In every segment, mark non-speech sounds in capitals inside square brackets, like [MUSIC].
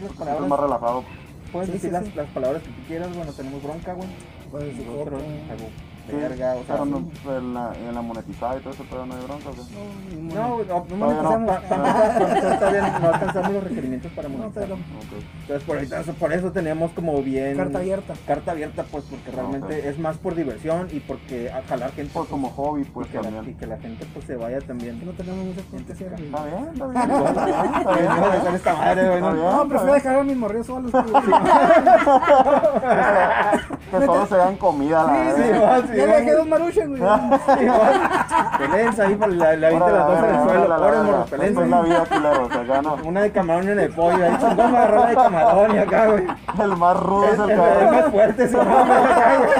decir las Es palabras. más relajado. Puedes Sí, decir sí, las, sí. las palabras que tú quieras. Bueno, tenemos bronca, güey. Pues, sí, Verga, o sea. pero no, sí. en, la, en la monetizada y todo eso, pero no hay bronca. ¿o qué? No, güey, no, no Todavía no. Todavía no alcanzamos los requerimientos para No, monetizar. Entonces, por, ahorita- por eso teníamos como bien. carta abierta. Carta abierta, pues, porque realmente es más por diversión y porque a jalar gente. Pues como hobby, y, pues que la, y que la gente pues se vaya también. Que no tenemos mucha gente hacia arriba. Está [LAUGHS] bien, está bien. Está bien, está bien. Está ¿no? bien. No, prefiero dejar a mis morrillos solos. [LAUGHS] Que solo se dan comida, la Ya le dos maruchas, güey. Va. [LAUGHS] Pelenza ahí, la, la viste las dos en el suelo. Morros, Esta es la vida, culero. O sea, ya no. Una de camarón y una de pollo. Ahí chingón me agarró la de camarón y acá, güey. El más rudo Es es el el, el cabrón. más fuerte, acá, güey.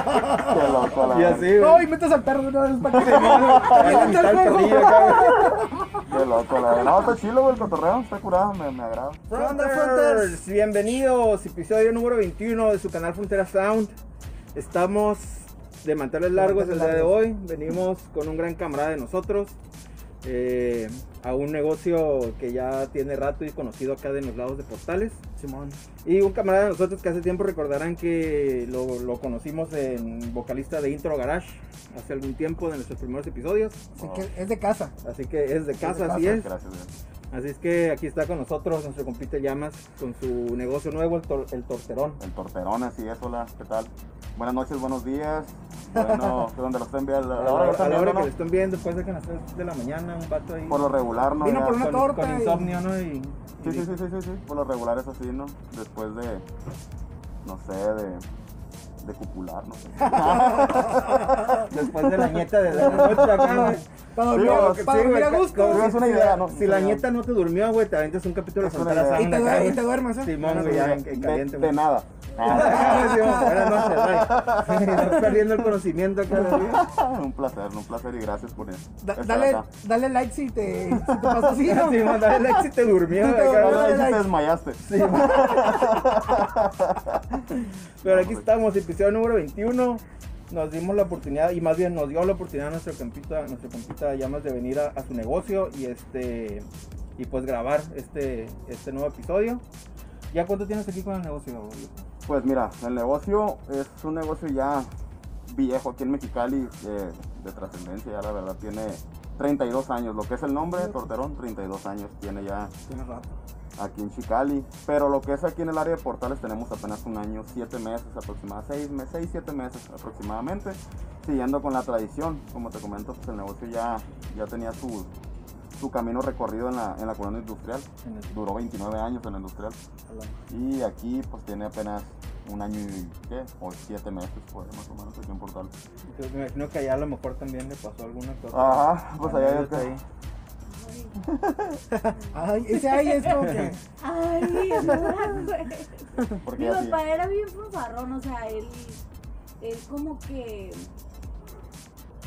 Qué loco, la Y verdad. así, No, güey. y metes al perro de una vez para que [LAUGHS] güey. Qué loco, la verdad. No, está chilo, güey, el cotorreo. Está curado, me, me agrada. Fronters, bienvenidos, episodio número 21 de su canal Frontera Sound. Estamos de manteles largos el día de hoy. Venimos con un gran camarada de nosotros eh, a un negocio que ya tiene rato y conocido acá de los lados de Portales. Simón. Y un camarada de nosotros que hace tiempo recordarán que lo, lo conocimos en vocalista de Intro Garage hace algún tiempo de nuestros primeros episodios. Así que es de casa. Así que es de casa, de así casa, es. Gracias. Así es que aquí está con nosotros nuestro compite Llamas con su negocio nuevo, el, tor- el Torterón. El torterón, así es, hola, ¿qué tal? Buenas noches, buenos días. Bueno, [LAUGHS] que donde lo estén viendo, A a la hora a están la hora viendo, que lo estén viendo, después de que a las 3 de la mañana, un vato ahí Por lo regular, ¿no? Vino Ya- por una con, torta con y- insomnio, ¿no? Y, y Sí, sí, sí, sí, sí, sí, por lo regular es así, ¿no? Después de, no sé, de, de cupular, no sé. [LAUGHS] después de la nieta de la noche acá, güey. Para dormir, para a gusto. es una idea, ¿no? Si la nieta no te durmió, güey, te aventas un capítulo de idea. Y te, duermes, ¿eh? Simón, güey, ya en, caliente, de nada. Buenas noches. Estás perdiendo el conocimiento un placer, un placer y gracias por eso. Da- dale, dale like si te, si te [LAUGHS] pasa así, ¿no? Sí, man, dale like si te durmió Sí, te acá, dale like. te desmayaste. Sí. [LAUGHS] Pero aquí estamos, episodio número 21. Nos dimos la oportunidad, y más bien nos dio la oportunidad a nuestro campita, nuestro campita llamas de venir a, a su negocio y este y pues grabar este, este nuevo episodio. ¿Ya cuánto tienes aquí con el negocio? Pues mira, el negocio es un negocio ya viejo aquí en Mexicali, eh, de trascendencia, ya la verdad tiene 32 años, lo que es el nombre, Torterón, 32 años tiene ya Tienes rato. aquí en Chicali, pero lo que es aquí en el área de Portales tenemos apenas un año, 7 meses aproximadamente, 6 meses, 6, 7 meses aproximadamente, siguiendo con la tradición, como te comento, pues el negocio ya, ya tenía su, su camino recorrido en la, en la colonia industrial, duró 29 años en la industrial. Y aquí pues tiene apenas un año y qué, o siete meses pues más o menos aquí en Portal. Entonces, me imagino que allá a lo mejor también le pasó alguna cosa. Ajá, pues allá ya ahí. Ay, [LAUGHS] ese ahí es como que. Ay, no, güey. Mi sí. papá era bien fanfarrón, o sea, él, él como que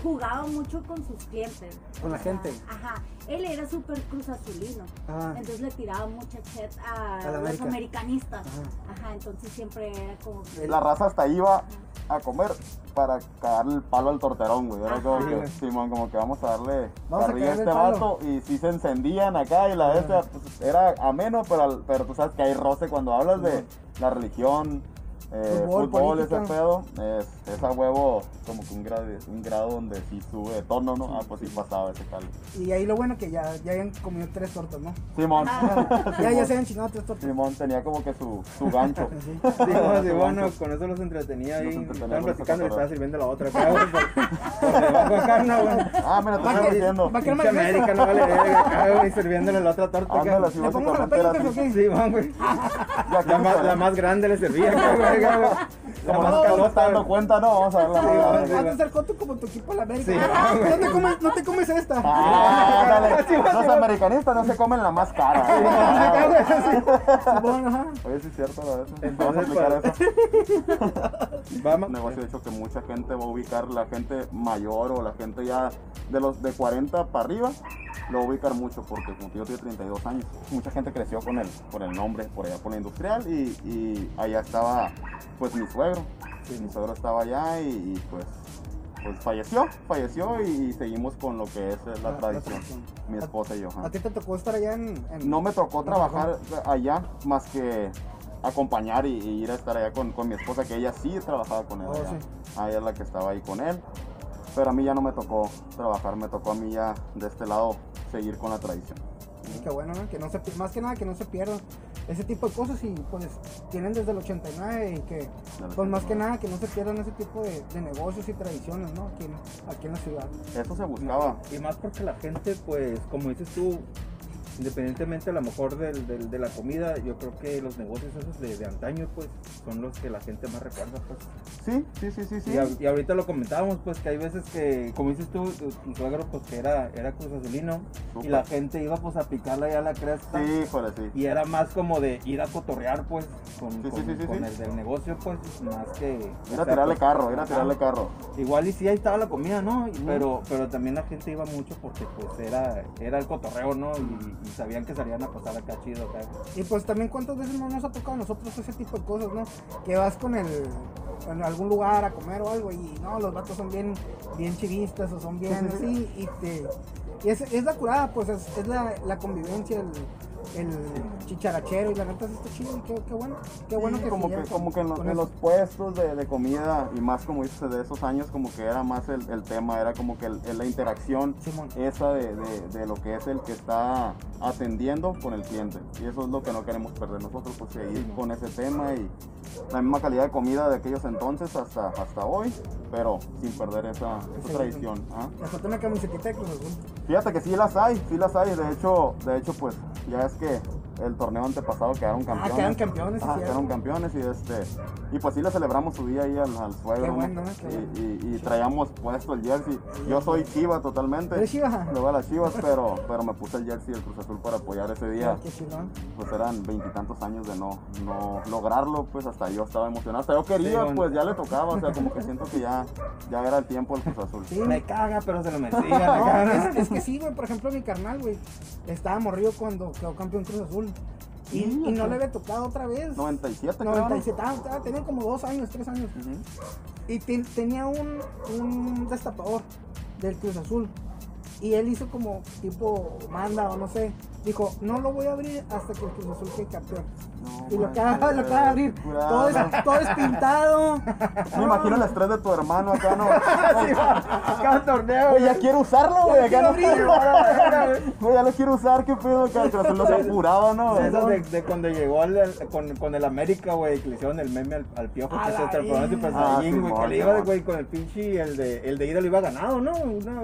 jugaba mucho con sus clientes. Con la sea, gente. Ajá. Él era súper cruz azulino. Ah, Entonces le tiraba mucha chat a, los América. americanistas. Ajá. Ajá, entonces siempre era como que. La raza hasta iba a comer para cagarle el palo al torterón, güey. Era como Ajá. que, Simón, como que vamos a darle Vamos a este vato. Y si se encendían acá y la bestia, pues era ameno, pero, al- pero tú sabes que hay roce cuando hablas de la religión. Eh, Fútbol, fútbol, ese pedo, es, es a huevo como que un grado, un grado donde sí sube de tono, ¿no? Ah, pues sí pasaba ese cali. Y ahí lo bueno que ya, ya habían comido tres tortas, ¿no? Simón. Ah, [LAUGHS] ya, ya se habían chingado tres tortas. Simón tenía como que su, su gancho. [LAUGHS] Sí. Sí, bueno, sí, bueno, gancho. con eso los entretenía ahí. Estaban platicando y estaba sirviendo la otra. Ah, mira, te Va estoy que- diciendo. va que no me Pinche alcanza. América no vale verga [LAUGHS] sirviéndole la otra torta acá. Ándale, así ¿Le pongo o así. qué? Sí, güey. La más, la grande le servía güey, La Como no te estás calota, dando cuenta, no, vamos a ver la Sí, verdad. va, sí, Vas a ser joto como tu equipo la América. No, [LAUGHS] te comes, no te comes esta. Ah, dale. [LAUGHS] Sí, va, Los americanistas no se comen la más cara. [LAUGHS] Oye, sí es cierto, la verdad. Entonces, Vamos a aplicar eso. Vamos. Un negocio de hecho que mucha gente va a ubicar, la gente mayor o la gente ya de los de 40 para arriba, lo va a ubicar mucho porque como yo tiene 32 años. Mucha gente creció con el, por el nombre, por allá por la industrial y, y allá estaba pues mi suegro. Mi suegro estaba allá y, y, pues pues falleció, falleció y, seguimos con lo que es la, tradición, mi esposa y yo. ¿A ti te tocó estar allá en.? en- No me tocó trabajar allá más que acompañar y, y ir a estar allá con, con mi esposa, que ella sí trabajaba con él. Oh, allá. sí. Ella es la que estaba ahí con él. Pero a mí ya no me tocó trabajar, me tocó a mí ya de este lado seguir con la tradición. Qué bueno, ¿no? Que no se, más que nada que no se pierdan ese tipo de cosas y pues tienen desde el 89 y que pues más que nada que no se pierdan ese tipo de, de negocios y tradiciones, ¿no? Aquí, en- aquí en la ciudad. Eso se buscaba. Y más porque la gente, pues, como dices tú, independientemente a lo mejor del, del- de la comida, yo creo que los negocios esos de, de antaño, pues, son los que la gente más recuerda, pues. Sí, sí, sí, sí, sí. Y, a- y ahorita lo comentábamos, pues, que hay veces que, como dices tú, tu, tu suegro, pues, que era, era Cruz Azulino, y la gente iba, pues, a picarle ya la cresta. Sí, joder, sí. Y era más como de ir a cotorrear, pues, con, Sí, sí, con- sí, sí, con sí. el del negocio, pues, más que... Ir o sea, tirarle carro, ir a tirarle carro. Igual y sí, ahí estaba la comida, ¿no? Y- pero, pero también la gente iba mucho porque pues era, era el cotorreo, ¿no? Y, y sabían que salían a pasar acá chido acá. Y pues también cuántas veces no nos ha tocado a nosotros ese tipo de cosas, ¿no? Que vas con el en algún lugar a comer o algo y no, los vatos son bien, bien chivistas o son bien así y te y es, es la curada, pues es, es la, la convivencia, el, el chicharachero y la neta está chido y qué, qué bueno, qué bueno Sí, que como que, como que en, los, en los puestos de, de comida y más como dices de esos años como que era más el, el tema, era como que el- la interacción Simón. esa de, de- de lo que es el que está atendiendo con el cliente y eso es lo que no queremos perder nosotros, pues seguir con ese tema y la misma calidad de comida de aquellos entonces hasta, hasta hoy, pero sin perder esa, esa Sí. tradición. Me falta una camiseta. Fíjate que sí las hay, sí las hay. De hecho, de hecho, pues ya es que el torneo antepasado quedaron campeones. Ah, quedaron campeones, cierto. quedaron campeones y este y pues sí le celebramos su día ahí al, al suegro. Qué ¿no? bueno, qué y, bueno. y- y traíamos puesto el jersey. Yo soy Chiva totalmente. ¿Eres Chiva? Le voy a las Chivas, [LAUGHS] pero, pero me puse el jersey del Cruz Azul para apoyar ese día. Pues eran veintitantos años de no, no lograrlo, pues hasta yo estaba emocionado. Hasta yo quería, bueno. pues ya le tocaba. O sea, como que siento que ya, ya era el tiempo del Cruz Azul. Sí, Me caga, pero se lo merecía. [LAUGHS] Acá, ¿no? es, es que sí, güey. Por ejemplo, mi carnal, güey, estaba morrido cuando quedó campeón Cruz Azul. Y, Sí, y no le había tocado otra vez. 97, creo, ¿no? 97, ah, ah, tenía como dos años, tres años. Y ten- tenía un, un destapador del Cruz Azul. Y él hizo como tipo manda o no sé. Dijo, no lo voy a abrir hasta que el Cruz Azul quede campeón. No, Y lo acaba, lo acaba de abrir. curado. Todo es, todo es pintado. [LAUGHS] Me imagino el estrés de tu hermano acá, ¿no? [LAUGHS] Cada torneo, Güey, ya quiero usarlo, güey. Acá no. Güey, ya lo quiero usar, qué pedo, acá. No se apuraba, ¿no? De esas de, de cuando llegó al, al- con, con el América, güey, que le hicieron el meme al, al piojo que se transformó en Super verga. Saiyajin, güey, que le iba, güey, con el pinche, el de, el de ida lo iba ganado, ¿no? Una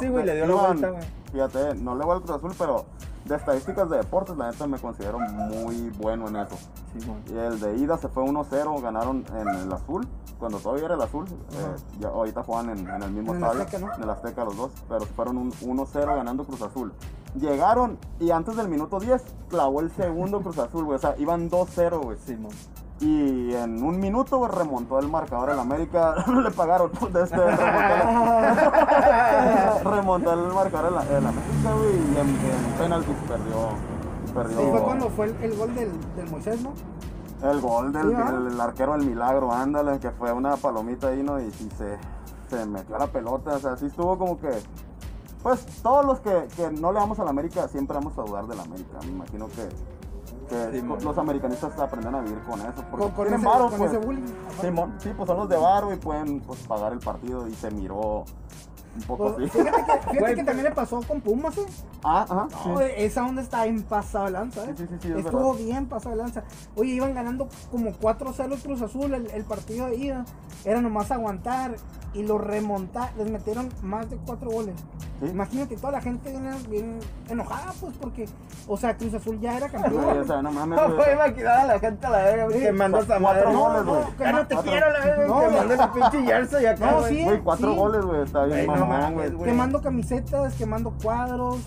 Sí, güey, le dio la vuelta, güey. Fíjate, no le voy al Cruz Azul, pero de estadísticas de deportes, la neta me considero muy bueno en eso. Sí, güey. Y el de ida se fue 1-0, ganaron en el azul, cuando todavía era el azul. eh, ya, ahorita juegan en, en el mismo En el estadio, Azteca, ¿no? en el Azteca los dos, pero se fueron un 1-0 ganando Cruz Azul. Llegaron y antes del minuto 10 clavó el segundo Cruz Azul, güey. O sea, iban 2-0, güey. Simón. Y en un minuto, remontó el marcador el América. [LAUGHS] le pagaron de este, remontó, el- [LAUGHS] remontó el marcador el, el América, güey. Y en, en penaltis perdió. perdió Y fue cuando fue el, el gol del, del Moisés, ¿no? el gol del Sí, ¿verdad? del- el arquero del milagro, ándale, que fue una palomita ahí, ¿no? Y, y se, se metió a la pelota. O sea, sí estuvo como que. Pues todos los que, que no le vamos a la América siempre vamos a dudar de la América. Me imagino que, que Sí, los americanistas aprenden a vivir con eso. Porque Con, con tienen ese, varo, con pues. ese bullying. Simón, sí, pues son los de Varo y pueden pues, pagar el partido y se miró un poco Pues, así. fíjate que, fíjate [LAUGHS] Güey, que también le pasó con Pumas, ¿eh? Ah, ajá. No, esa onda está bien pasado de lanza, ¿eh? Sí, sí, sí, sí, es Estuvo verdad. bien pasado de lanza. Oye, iban ganando como 4-0 el Cruz Azul el, el partido de ida. Era nomás aguantar y lo remontar. Les metieron más de 4 goles. Sí. Imagínate, toda la gente viene bien enojada, pues, porque, o sea, Cruz Azul ya era campeón. o sea, no mames, [LAUGHS] No imaginar a la gente a la verga, Sí, que mandó esa madre. goles, no, güey. que no te quiero la verga, No, que no. mandó el pinche jersey acá, No, sí. Güey, cuatro goles, güey, está bien no mames, güey. Quemando camisetas, quemando cuadros.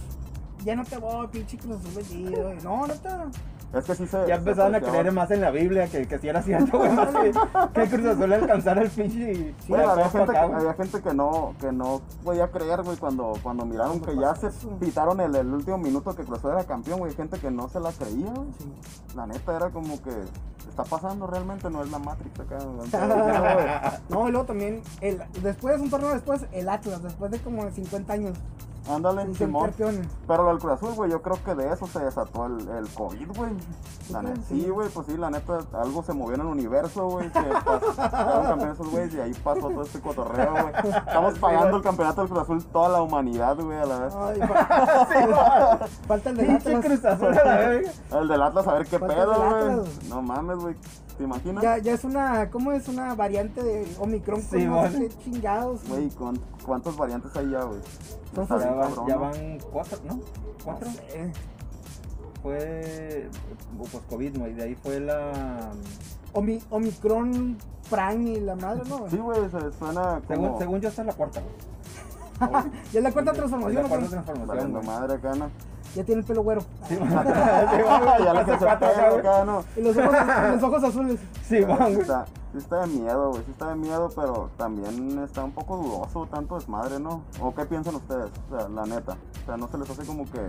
Ya no te voy, pinche Cruz Azul vendido. No, neta. Es que sí se. Ya se empezaban a creer más en la Biblia que, que si era cierto, güey, que, [LAUGHS] que Cruz Azul alcanzara el pinche y ya había, gente, acá, que, había gente que no, que no podía creer, güey, cuando, cuando miraron que ya se pitaron el, el último minuto que Cruz Azul era campeón, güey. Gente que no se la creía, güey. Sí. La neta era como que está pasando realmente, no es la Matrix acá. [LAUGHS] No, y luego también, el, después, un torneo después, el Atlas, después de como 50 años, Ándale, ser Simón. campeones. Pero lo del Cruz Azul, güey, yo creo que de eso se desató el, el COVID, güey. La ¿Tú neta, sí, güey, pues sí, la neta, algo se movió en el universo, güey, que [LAUGHS] pas- quedaron campeones esos güeyes y ahí pasó todo este cotorreo, güey. Estamos pagando el campeonato del Cruz Azul toda la humanidad, güey, a la vez. Ay, fa- [LAUGHS] falta el del Atlas. Cruz Azul a la verga. [LAUGHS] El del Atlas, a ver qué Falta pedo, güey. No mames, güey. ¿Te imaginas? Ya, ya es una, ¿cómo es? Una variante de Omicron con Sí, no mon. qué chingados. Güey, ¿cuán- ¿cuántas variantes hay ya, güey? Está Ya cabrón, ya ¿no? van cuatro, ¿no? No ¿Cuatro? sé. Fue pues COVID, ¿no? Y de ahí fue la... Omi- Omicron Prime y la madre, ¿no? Sí, güey, se suena Según, como... según yo esta es la cuarta, güey. [LAUGHS] Ya es la cuarta Es transformación, la cuarta ¿no? transformación, Valiendo madre acá, ¿no? Ya tiene el pelo güero. [LAUGHS] Sí, man. Sí, man, ya le hace hace cuatro acá, güey. acá, ¿no? Y los ojos, los ojos azules. Sí, sí está de miedo, güey, sí está de miedo, pero también está un poco dudoso tanto desmadre, ¿no? ¿O qué piensan ustedes? O sea, la neta. O sea, no se les hace como que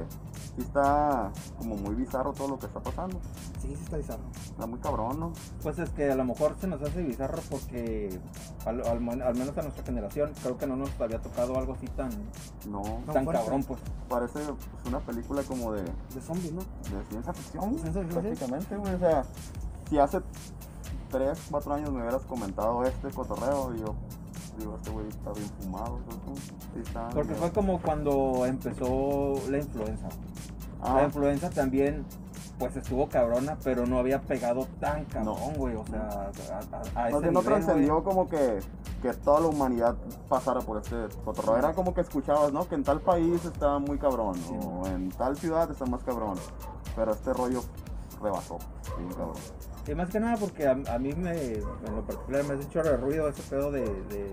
sí está como muy bizarro todo lo que está pasando. Sí, sí está bizarro. Está muy cabrón, ¿no? Pues es que a lo mejor se nos hace bizarro porque al, al mon- al menos a nuestra generación creo que no nos había tocado algo así tan, No, No, tan fuerte. cabrón, pues. parece pues, una película como de, de De zombies, ¿no? ciencia ficción, Ciencia ficción, prácticamente, güey. O sea, si hace 3, 4 años me hubieras comentado este cotorreo, y yo digo, este güey está bien fumado, está Porque fue como cuando empezó la influenza. Ah, La influenza también, pues estuvo cabrona, pero no había pegado tan cabrón, güey. O sea, a, a- a No, ese trascendió como que, que toda la humanidad pasara por este cotorreo. Era como que escuchabas, ¿no? Que en tal país está muy cabrón, Sí. o en tal ciudad está más cabrón. Pero este rollo rebasó, bien cabrón. Y más que nada porque a, a mí me, en lo particular me hace un chorro de ruido ese pedo de, de,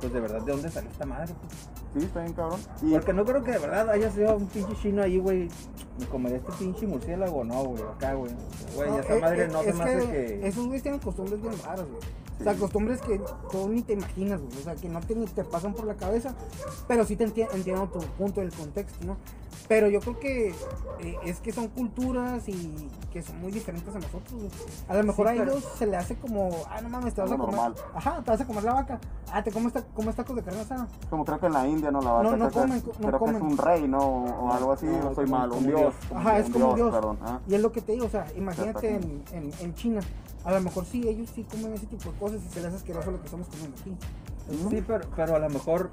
pues de verdad, ¿de dónde salió esta madre? pues? Sí, está bien cabrón. Y Porque no creo que de verdad haya sido un pinche chino ahí, güey. Me comería este pinche murciélago, no, güey, acá, güey. Güey, No, esa eh, madre eh, no se es me hace que... Esos güeyes tienen costumbres bien raras, güey. O sea, costumbres que tú ni te imaginas, güey. O sea, que no te, ni te pasan por la cabeza. Pero sí te enti- entiendo tu punto del contexto, ¿no? Pero yo creo que eh, es que son culturas y que son muy diferentes a nosotros, güey. A lo mejor Sí, a pero- ellos se le hace como, ah, no mames, te vas a Algo comer. normal. Ajá, te vas a comer la vaca. Ah, te comes, ta- comes tacos de carne asada. como creo que en la India no la vaca, No, no creo, que, comen, es- no creo que comen. es un rey, ¿no? O, algo así, No, o soy malo, un dios. Dios. Ajá, es como un dios. Perdón. ah. Y es lo que te digo, o sea, imagínate en, en, en China. A lo mejor sí, ellos sí comen ese tipo de cosas y se les hace asqueroso lo que estamos comiendo aquí. Sí, pero, pero a lo mejor,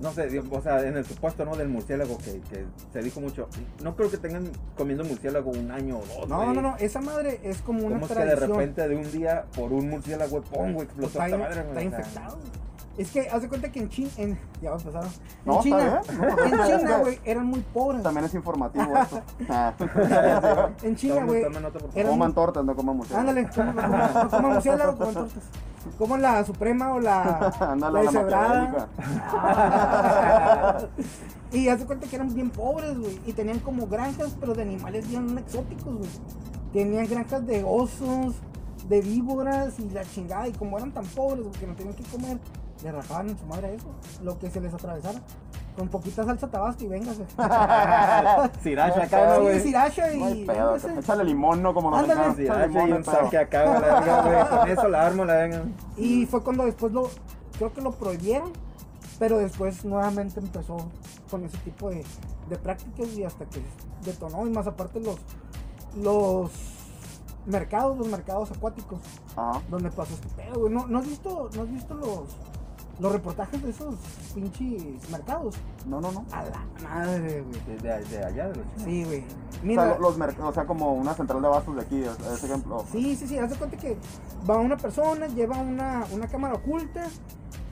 no sé, o sea, en el supuesto, ¿no? Del murciélago que, que se dijo mucho. No creo que tengan comiendo murciélago un año o dos, No, no, no, esa madre es como una ¿Cómo es que de tradición. repente de un día por un murciélago, pum, güey, explotó está, esta madre, está infectado. Es que haz de cuenta que en China, en, ya va a empezar. En No, China. No, en China, güey, eran muy pobres. También es informativo esto. [LAUGHS] Ah. [LAUGHS] En China, güey, Coman tortas, no coman murciélago. Ándale, como, como [LAUGHS] murciélago, coman tortas. Como la Suprema o la, Ándale, la y haz de cuenta que eran bien pobres, güey. Y tenían como granjas, pero de animales bien exóticos, güey. Tenían granjas de osos, de víboras y la chingada. Y como eran tan pobres, güey, que no tenían que comer, le rajaban en su madre a eso. Lo que se les atravesara. Con poquita salsa tabasco y véngase. [LAUGHS] Sriracha acá, ¿no, Sí, güey? sriracha y échale limón, ¿no? Como nos Ándale. Sriracha y un saque acá, güey, güey. [LAUGHS] Con eso la armo, la venga. Y fue cuando después lo, creo que lo prohibieron, pero después nuevamente empezó con ese tipo de, de prácticas y hasta que detonó. Y más aparte los, los mercados, los mercados acuáticos, Ajá. donde pasó este pedo, güey. ¿No, no has visto, no has visto los, los reportajes de esos pinches mercados? No, no, no. A la madre, güey. De, de- de allá, de los chinos. Sí, güey. O Mira, sea, lo- los mercados, o sea, como una central de abastos de aquí, es- ese ejemplo. Sí, sí, sí, haz de cuenta que va una persona, lleva una, una cámara oculta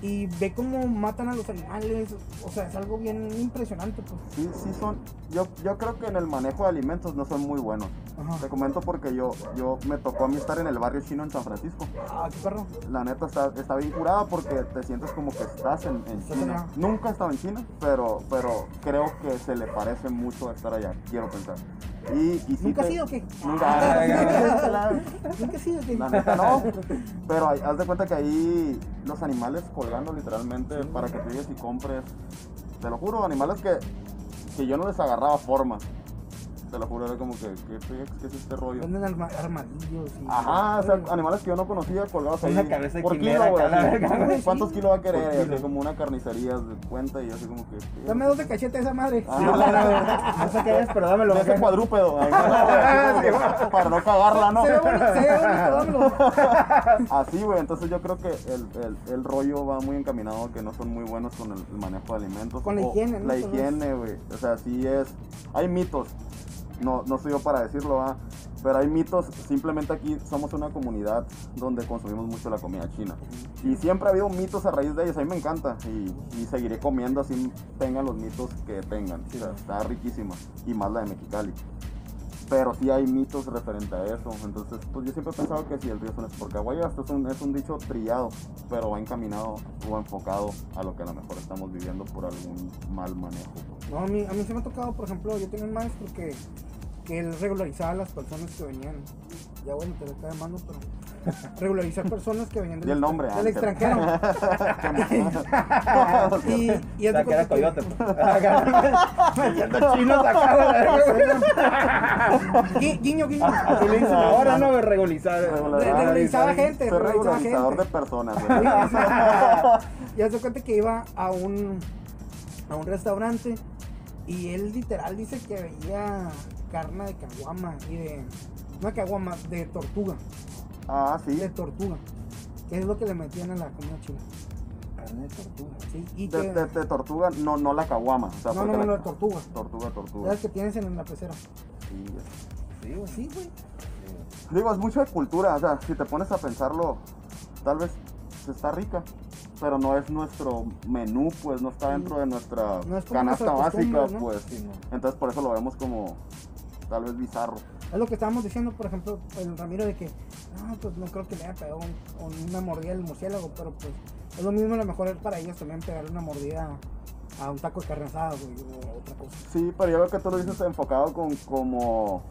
y ve cómo matan a los animales. O sea, es algo bien impresionante, pues. Sí, sí son. Yo, yo creo que en el manejo de alimentos no son muy buenos. Ajá. Te comento porque yo, yo me tocó a mí estar en el barrio chino en San Francisco. Ah, qué perro. La neta está, está bien curada porque te sientes como que estás en, en China. allá. Nunca he estado en China, pero, pero creo que se le parece mucho a estar allá, quiero pensar. Y, y ¿Nunca has te- ido o qué? Nunca. ¿Nunca [LAUGHS] has ido o qué? La neta no. Pero hay- haz de cuenta que ahí los animales colgando literalmente para que tú llegues y compres. Te lo juro, animales que, que yo no les agarraba forma. Te lo juro, era como que, ¿qué? ¿Qué es este rollo? Venden arma- armadillos y... Ajá, o sea, animales que yo no conocía colgados ahí. Una cabeza de por quimera kilo, güey. acá, la así. verga, güey. ¿Cuántos kilos va a querer? Y así como una carnicería de cuenta y así como que. Dame dos de cachete esa madre. Ah, no sé qué es, pero dámelo. De ese acá. cuadrúpedo. ahí, así como que para no cagarla, ¿no? Se ve bonito, se ve bonito, dámelo. [LAUGHS] Así, güey, entonces yo creo que el, el, el rollo va muy encaminado a que no son muy buenos con el, el manejo de alimentos. Con la O higiene, ¿no? La higiene, güey. O sea, sí es. Hay mitos. No, no soy yo para decirlo, ¿va? Pero hay mitos. Simplemente aquí somos una comunidad donde consumimos mucho la comida china. Y siempre ha habido mitos a raíz de ellos. A mí me encanta. Y, y seguiré comiendo así tengan los mitos que tengan. O sea, está riquísima. Y más la de Mexicali. Pero sí hay mitos referente a eso. Entonces, pues yo siempre he pensado que si el río es un Aguayo esto es un, es un dicho trillado, pero va encaminado o enfocado a lo que a lo mejor estamos viviendo por algún mal manejo. No, a mí, a mí se me ha tocado, por ejemplo, yo tenía un maestro que, que él regularizaba a las personas que venían. Ya bueno, te lo está llamando, pero [LAUGHS] regularizar personas que venían Di el nombre, del extranjero. [LAUGHS] [LAUGHS] y, y sea, de que era coyote. pues. Chinos acá, Guiño, guiño. Así le dicen ahora, ¿no? Regulizar. regularizaba gente, regularizador gente. de personas. Y haz de cuenta que iba a un, a un restaurante y él literal dice que veía carne de caguama y de. No de caguama, de tortuga. Ah, sí. De tortuga. Que es lo que le metían a la comida china. Carne de tortuga. Sí, y De, que. de- de tortuga, no, no la caguama. O sea, no, no, no, la- de tortuga. Tortuga, tortuga. ¿Sabes que tienes en la pecera? Sí, güey. Sí, güey. Sí, güey. Digo, es mucho de cultura, o sea, si te pones a pensarlo, tal vez está rica, pero no es nuestro menú, pues no está dentro de nuestra No es canasta básica, pues. Sí, no. Entonces por eso lo vemos como tal vez bizarro. Es lo que estábamos diciendo, por ejemplo, el Ramiro de que, no, pues no creo que le haya pegado un- un- una mordida al murciélago, pero pues es lo mismo, a lo mejor es para ellos también pegarle una mordida a un taco de carne asada, o otra cosa. Sí, pero yo veo que tú lo dices enfocado con como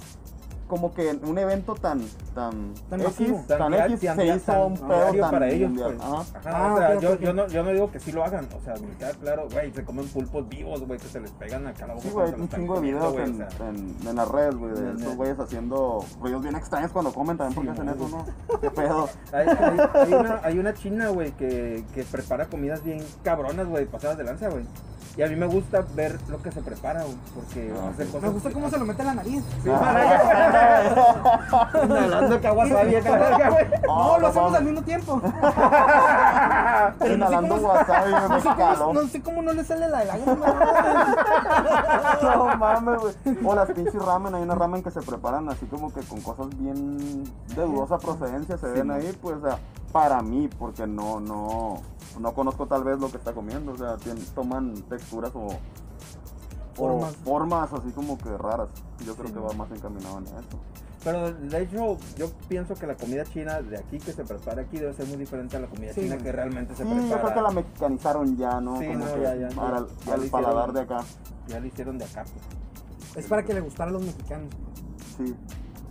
como que en un evento tan tan, Tan X, masivo. tan, X tan se hizo tan un pedo tan para ellos, pues. Ajá. Ajá, Ah, o sea, ok, yo, yo, no, yo no digo que sí lo hagan, o sea, me queda claro, güey, se comen pulpos vivos, güey, que se les pegan acá a la boca. Sí, güey, un chingo de videos en, o sea. en, en las redes, güey, de el- güeyes haciendo ruidos bien extraños cuando comen también, porque Sí, hacen eso, ¿no? ¿Qué pedo? [LAUGHS] Hay, hay- hay una, hay una china, güey, que, que prepara comidas bien cabronas, güey, pasadas de lanza, güey. Y a mí me gusta ver lo que se prepara, güey, porque Ah, hace sí. cosas... Me gusta cómo se lo mete en la nariz. Sí, [LAUGHS] Inhalando caguasabi acá, verga, güey. Oh, no, lo hacemos al mismo tiempo. [LAUGHS] Inhalando cómo- wasabi, me No sé, cómo, no sé cómo no le sale la lágrima. [LAUGHS] No mames, güey. O las pinches ramen, hay una ramen que se preparan así como que con cosas bien de dudosa procedencia, se ven ahí, pues, o sea, para mí, porque no, no, no conozco tal vez lo que está comiendo, o sea, tien- toman texturas o, o Formas. formas así como que raras. Yo creo Sí, que va más encaminado en eso. Pero de hecho, yo pienso que la comida china de aquí que se prepara aquí debe ser muy diferente a la comida Sí. china que realmente se Sí, prepara. yo creo que la mexicanizaron ya, ¿no? Sí, Como no, que ya, ya, para ya. el, Ya le hicieron. paladar de acá. Ya lo hicieron de acá, pues. Es para que le gustara a los mexicanos. Sí,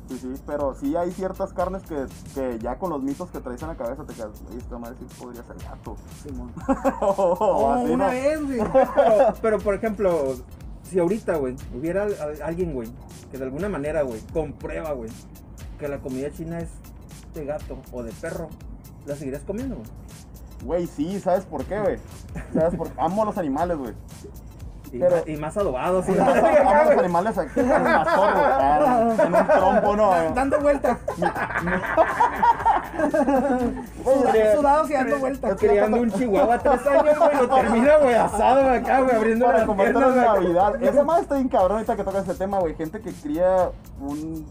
sí, sí, pero sí hay ciertas carnes que, que ya con los mitos que traes en la cabeza te quedas, "Oye, esta madre sí podría ser gato. Simón. [LAUGHS] Oh, así, una ¿no? vez, güey. [LAUGHS] Pero, pero, por ejemplo, si ahorita, güey, hubiera al- al- alguien, güey, que de alguna manera, güey, comprueba, güey, que la comida china es de gato o de perro, ¿la seguirías comiendo, güey? Güey, sí, ¿sabes por qué, güey? ¿Sabes por Amo los animales, güey. Y, Pero- más, y más adobados, sí. Amo los [LAUGHS] animales aquí en el pastor, güey. ah, En un trompo, ¿no? Da- Dando vueltas. Sudados, y dando vueltas. [LAUGHS] Criando un chihuahua tres años, güey, lo termina, güey, asado acá, güey, abriendo Para las piernas, güey. Navidad. Esa madre está bien cabrón ahorita que toca ese tema, güey. Gente que cría un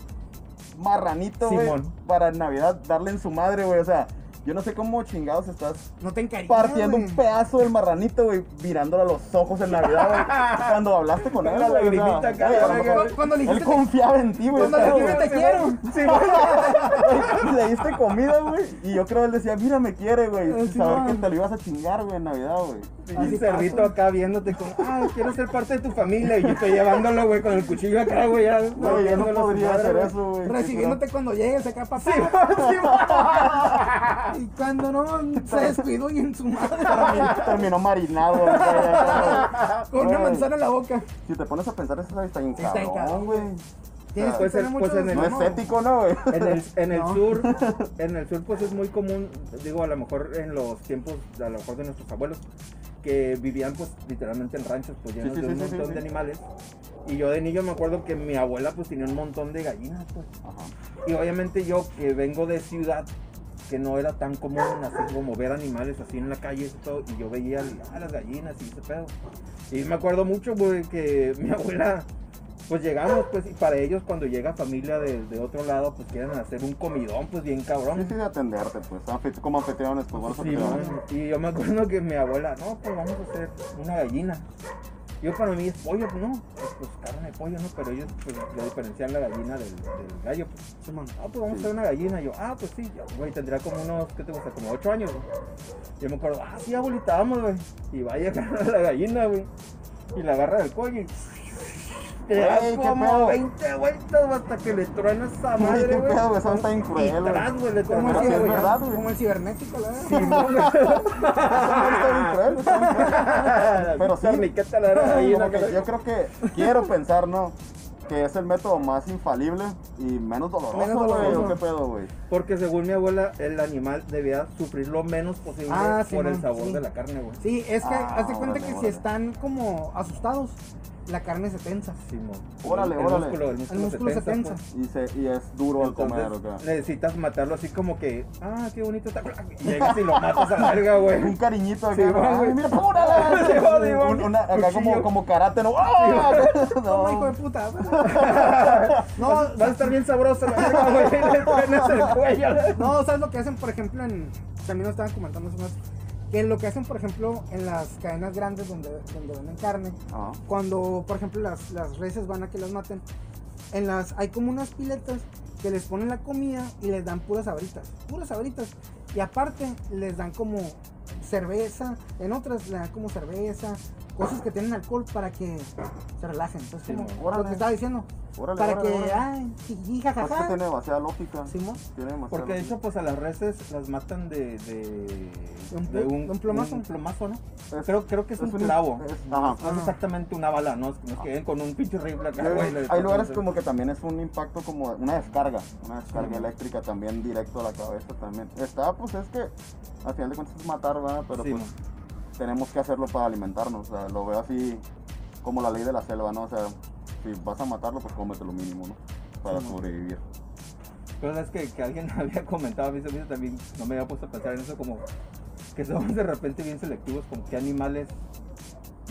marranito, güey, para Navidad darle en su madre, güey. O sea, Yo no sé cómo chingados estás No te encariñas, partiendo un pedazo del marranito, güey, mirándole a los ojos en Navidad, güey. [LAUGHS] Cuando hablaste con él, Una güey, o sea, lagrimita acá, güey, a lo güey, mejor Cu- Cuando le Él dijiste, confiaba en ti, güey. cuando le dijiste te quiero. [LAUGHS] Sí, güey. [LAUGHS] Le diste comida, güey. Y yo creo él decía, mira, me quiere, güey. Eh, Sin sí, saber man. que te lo ibas a chingar, güey, en Navidad, güey. Y cerdito pasa. acá viéndote como, ah, quiero ser parte de tu familia. Y yo estoy llevándolo, güey, con el cuchillo acá, güey. Ya, Güey, yo no podría hacer eso, güey. Recibiéndote cuando llegues acá, papá. Sí, sí, Y cuando no, [LAUGHS] se descuidó y en su madre. Terminó- marinado, [LAUGHS] güey. Con una güey. manzana en la boca. Si te pones a pensar, eso está bien Está bien cabrón, cabrón, güey. Tienes que Pues tener el- mucho pues en el- No es ético, ¿no, güey? En el, en el No. sur, [LAUGHS] en el sur pues es muy común, digo a lo mejor en los tiempos, a lo mejor de nuestros abuelos, que vivían pues literalmente en ranchos pues llenos sí, de sí, un sí, sí, montón sí. de animales. Y yo de niño me acuerdo que mi abuela pues tenía un montón de gallinas pues. Ajá. Y obviamente yo que vengo de ciudad, que no era tan común así como ver animales así en la calle y todo, y yo veía ah, las gallinas y ese pedo. Y me acuerdo mucho, güey, que [LAUGHS] mi abuela, pues llegamos, pues, y para ellos cuando llega familia de, de otro lado, pues quieren hacer un comidón, pues bien Sí, cabrón. sí, de atenderte, pues. Como anfitriones, pues, Sí, anfitriones. man. y yo me acuerdo que mi abuela, no, pues vamos a hacer una gallina. Yo para mí es pollo, pues no, pues, pues carne de pollo, ¿no? Pero ellos pues le diferencian la gallina del, del gallo, pues. Simón. Ah, pues vamos a hacer una gallina. Yo, ah, pues sí, yo, güey, tendría como unos, ¿qué te gusta? Como 8 años, güey. Yo me acuerdo, ah, sí, abuelita, vamos, güey. Y vaya a [LAUGHS] a la gallina, güey. Y la agarra del cuello y. Te da Güey, qué como pedo. 20 vueltas hasta que le truena esa madre, qué güey. pedo, güey, eso está bien Y cruel, güey. tras, güey, le Como truena el, Pero sí es ciber- verdad, güey. como el cibernético, la verdad. bien [LAUGHS] cruel, está bien cruel. Pero sí. Carniqueta la verdad, ahí, Como la que cara. yo creo que quiero pensar, ¿no? Que es el método más infalible y menos doloroso, Menos güey. doloroso. ¿o ¿Qué pedo, güey? Porque según mi abuela, el animal debía sufrir lo menos posible Ah, sí, por el man, sabor sí. de la carne, güey. Sí, es que Ah, haz de cuenta órale, que si órale. están como asustados, la carne se tensa. Simón. Órale, el, órale. Músculo, el músculo, El músculo se tensa. pues. Y, se, y es duro al comer, ¿o necesitas matarlo así como que, ah, qué bonito está. Y llegas y lo matas a la verga, güey. Un cariñito acá, Sí, ¿no? güey. mira, ¡pura! [LAUGHS] Sí, sí. Un- una- acá como, como karate, ¿no? ¡Ah! [LAUGHS] Toma, hijo de [LAUGHS] No. puta. No, No, va a estar bien sabroso la verga, güey. Le truenas el cuello. No, ¿sabes lo que hacen, por ejemplo, en. También nos estaban comentando hace Que lo que hacen, por ejemplo, en las cadenas grandes donde, donde venden carne, Ajá. cuando, por ejemplo, las, las reses van a que las maten, en las hay como unas piletas que les ponen la comida y les dan puras abritas, puras abritas. Y aparte les dan como cerveza, en otras le dan como cerveza, cosas que tienen alcohol para que se relajen. Entonces, Sí, como lo que estaba diciendo, Órale, para órale, que, órale. ay, que jajaja. tiene demasiada lógica. Simón. Tiene demasiada Porque de hecho, pues a las reses las matan de. de, ¿De un de un plomazo? un plomazo, ¿no? Es- Creo, creo que es, es un un- clavo. es- ajá. No es exactamente una bala, ¿no? Es que nos queden con un pinche rifle acá, güey. hay lugares como que también es un impacto como una descarga, una descarga Sí. eléctrica también directo a la cabeza también. Está, pues es que al final de cuentas es matar, ¿verdad? Pero Sí, pues mo. Tenemos que hacerlo para alimentarnos, o sea, lo veo así como la ley de la selva, ¿no? O sea, si vas a matarlo, pues cómete lo mínimo, ¿no? Para Sí, sobrevivir. Pero es que, que alguien [LAUGHS] había comentado, a mí también, no me había puesto a pensar en eso, como que somos de repente bien selectivos con qué animales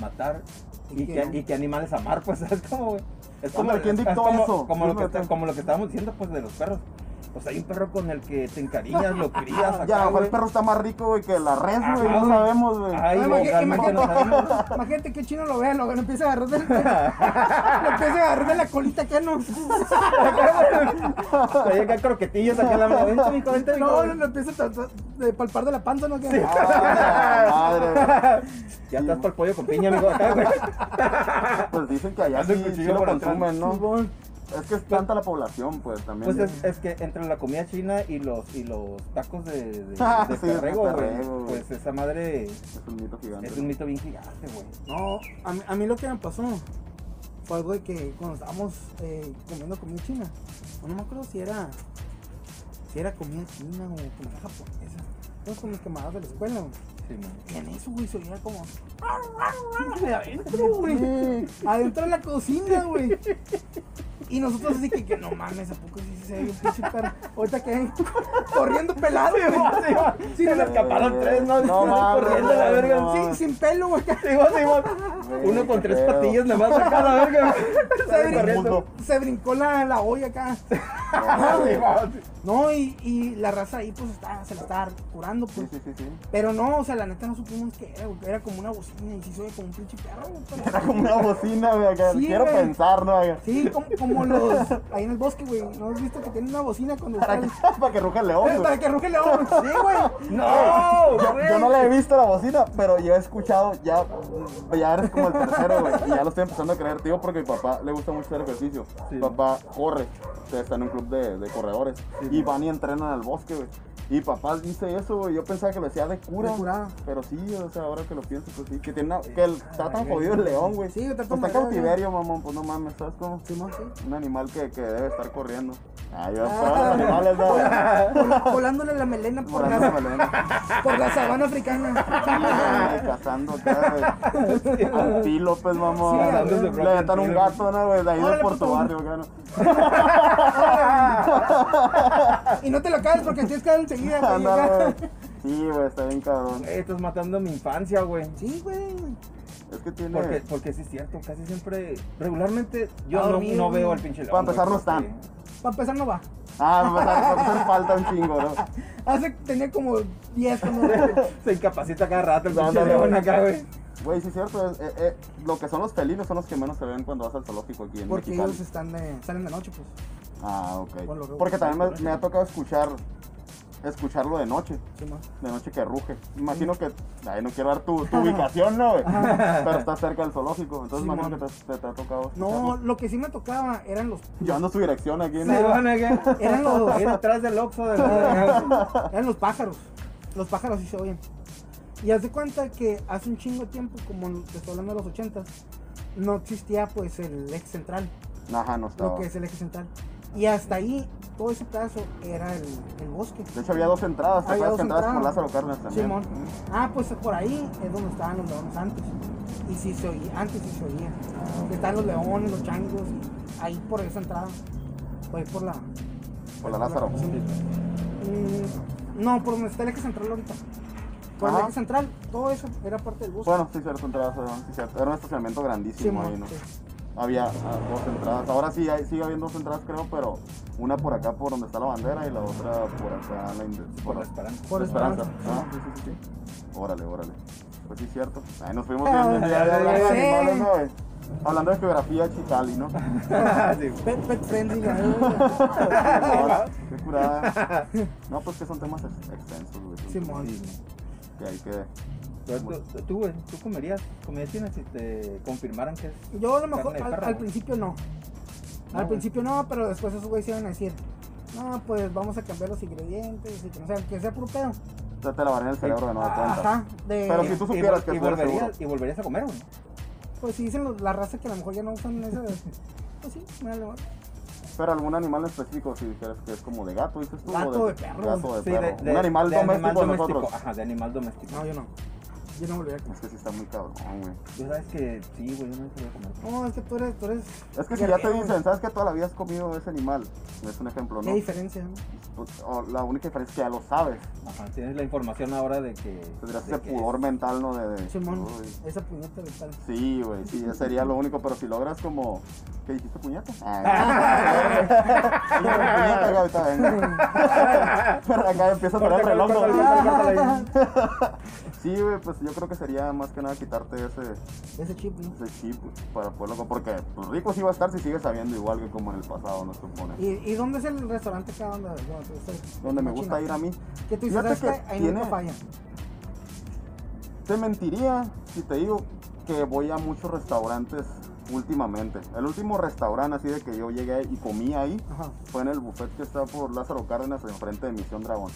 matar Y y, qué y animales amar, [LAUGHS] pues es como, güey. Es como, Hombre, ¿quién es dictó como, eso? Como, lo Dime que, tú. está- como lo que estábamos diciendo, pues de los perros. Pues hay un perro con el que te encariñas, lo crías [LAUGHS] acá, Ya, güey. el perro está más rico, güey, que la res, güey, no sabemos, güey. Ay, No, no sabemos. [LAUGHS] imagínate, imagínate que chino lo vea, lo, lo empieza a agarrar de, [LAUGHS] lo empieza a agarrar de la colita acá, no. Trae acá croquetillas acá en la mano. Vente, mijo, vente, mijo. No, no, lo empieza a de palpar de la panza, ¿no? Que- Ah, madre, güey. Ya estás para el pollo con piña, amigo, acá, güey. Pues dicen que allá sí, sí lo por consumen, ¿no? Es que es tanta la población, pues también. Pues es, es que entre la comida china y los y los tacos de, de, [LAUGHS] Ah, de sí, güey, perrego, güey. pues esa madre Es un mito gigante. es un mito bien gigante, güey. No, a mí, a mí lo que me pasó fue algo de que cuando estábamos eh, comiendo comida china, no, me acuerdo si era si era comida china o comida japonesa. Todos con mis camaradas de la escuela, güey. Sí, man. Y en eso, güey, se oía como. De adentro, güey. Adentro de la cocina, güey. Y nosotros así que, que no mames, ¿a poco sí se ve un pinche perro. Ahorita que corriendo pelado, güey. Sí, se le escaparon tres, ¿no? No mames, corriendo la verga. no Sí, sin pelo, güey. Uno con tres patillas nada más acá la verga. Se brincó la, la olla acá. No, y, y la raza ahí pues está, se la estaba curando, Sí, pues. sí, sí, sí. Pero no, o sea, la neta no supimos qué era, güey. Era como una bocina y se oye como un pinche perro, pero- Era como una bocina, güey. Sí, Quiero güey. pensar, ¿no? Sí, como, como los ahí en el bosque, güey. ¿No has visto que tienen una bocina cuando Para están... que, [LAUGHS] para que ruja el león, Eh, güey. Para que ruge el león. Sí, güey. No, Yo, güey. yo no le he visto la bocina, pero yo he escuchado, ya, ya eres como el tercero, güey, y ya lo estoy empezando a creer, tío, porque a mi papá le gusta mucho hacer ejercicio. Sí. Mi papá corre, o sea, está en un club de, de corredores, y van y entrenan al bosque, güey. Y papá dice eso, güey, yo pensaba que lo decía de cura. De cura. Pero sí, o sea, ahora que lo pienso, pues sí, que tiene una- que el, está tan jodido el león, güey. Sí, está Pues tan está cautiverio, mamón, pues no mames, ¿sabes cómo? Simón, sí. Un animal que, que debe estar corriendo. Ay, yo, Ah. los animales, no. Volándole la melena por Volando la, melena. por la sabana africana. Ay, cazando acá, güey. Antílopes, mamón. Sí, Le aventan un gato, ¿no, güey? De ahí de tu barrio, acá, ¿no? Y no te lo caes porque tienes que dar. Anda, acá. güey. Sí, güey, está bien cabrón. Güey, Estás matando mi infancia, güey. Sí, güey. Es que tiene. Porque, porque sí es cierto, casi siempre, regularmente yo no, no veo al pinche león. Para empezar, no están. porque- Para empezar no va. Ah, me va a hacer falta un chingo, ¿no? [LAUGHS] Hace tenía como 10 cuando... [LAUGHS] Se incapacita cada rato el pinche león acá, güey. Güey, sí es cierto. es- eh, eh, lo que son los felinos son los que menos se ven cuando vas al zoológico aquí en Porque Mexicali. ellos están de, salen de noche, pues. Ah, ok. Porque también me, me ha tocado escuchar escucharlo de noche. Sí. De noche que ruge. Imagino que. Ay, no quiero dar tu, tu ubicación, ¿no, güey? Pero está cerca del zoológico. Entonces, Sí, imagino man. que te, te- te ha tocado. No, lo que sí me tocaba eran los... Yo ando su dirección aquí, ¿no? Eran los... [LAUGHS] Ahí detrás del Oxxo de. Eran los pájaros. Los pájaros sí se oyen. Y haz de cuenta que hace un chingo de tiempo, como te estoy hablando de los 80 no existía pues el eje central, Ajá, no lo estaba. que es el eje central. Y hasta ahí, todo ese pedazo era el, el bosque. De hecho, había dos entradas. ¿Te Había dos que entrabas por entradas. Lázaro Cárdenas también? Simón. Ah, pues por ahí es donde estaban los leones antes. Y sí se oía, antes sí se oía. Que estaban los leones, los changos, y ahí por esa entrada. Por ahí por la. Por la Lázaro. Sí. Mm, no, por donde está el eje central ahorita. Por el Ajá. eje central, todo eso era parte del bosque. Bueno, sí, cierto, entradas. sí, cierto. Era un estacionamiento grandísimo Simón, ahí, ¿no? sí. Había ah, dos entradas. Ahora sí, hay, sigue habiendo dos entradas, creo, pero una por acá por donde está la bandera y la otra por acá en la Por la esperanza. Por la esperanza. Esperanza. Ah, sí, sí, sí, sí. Órale, órale. Pues sí, cierto. Ahí nos fuimos bien. ya, ya, ya, ya ya, sé. animales, ¿no, güey? Hablando de geografía, Chicali, ¿no? [LAUGHS] Sí, Pet, pet friendly. [LAUGHS] Qué curada. [LAUGHS] No, pues que son temas ex- extensos, güey. Simón. Que hay que. Tú, tú, güey, tú comerías comida china si te confirmaran que es. Yo a lo mejor Carne de al, perro, al güey. principio no. No, al güey. principio no, pero después esos güeyes iban a decir, no, pues vamos a cambiar los ingredientes y que no sea, que sea puro pedo. Te, te lavarían el cerebro de cuenta. Ajá, de, Pero si tú Y- supieras y, que y fuera seguro. volverías, y volverías a comer, güey. pues si dicen los- la raza que a lo mejor ya no usan ese, pues sí, me vale madre. Pero algún animal en específico, si dijeras que es como de gato, dices tú. Gato o de perro. Gato de Sí, perro. de- de- Un animal de doméstico animal de nosotros. Ajá, de animal doméstico. No, yo no. Yo no volvería a comer. Es que sí está muy cabrón, güey. Tú sabes que sí, güey, yo no voy a comer. No, es que tú eres, tú eres. Es que si ya te dicen, ¿sabes que toda la vida has comido ese animal? Es un ejemplo, ¿Qué ¿no? diferencia? no? O la única diferencia es que ya lo sabes. Ajá, tienes la información ahora de que. Tendrías ese que pudor mental, ¿no? De, de- Simón, Uy. esa puñeta de tal. Sí, güey, sí, sería lo único, pero si logras como... ¿Qué dijiste, puñeta? [LAUGHS] Ah, puñeta. Pero [LAUGHS] [LAUGHS] acá empieza a sonar el reloj. Sí, güey, pues yo creo que sería más que nada quitarte ese, Ese chip, ¿no? ese chip güey, para poderlo... Porque pues, rico sí va a estar si sigues sabiendo igual que como en el pasado, ¿no? Supone. ¿Y, ¿Y dónde es el restaurante acá donde, donde me gusta ir a mí. Que tú dices, Fíjate ¿sabes que? Ahí tiene-. Te mentiría si te digo que voy a muchos restaurantes últimamente. El último restaurante así de que yo llegué y comí ahí Ajá. fue en el buffet que está por Lázaro Cárdenas enfrente de Misión Dragón.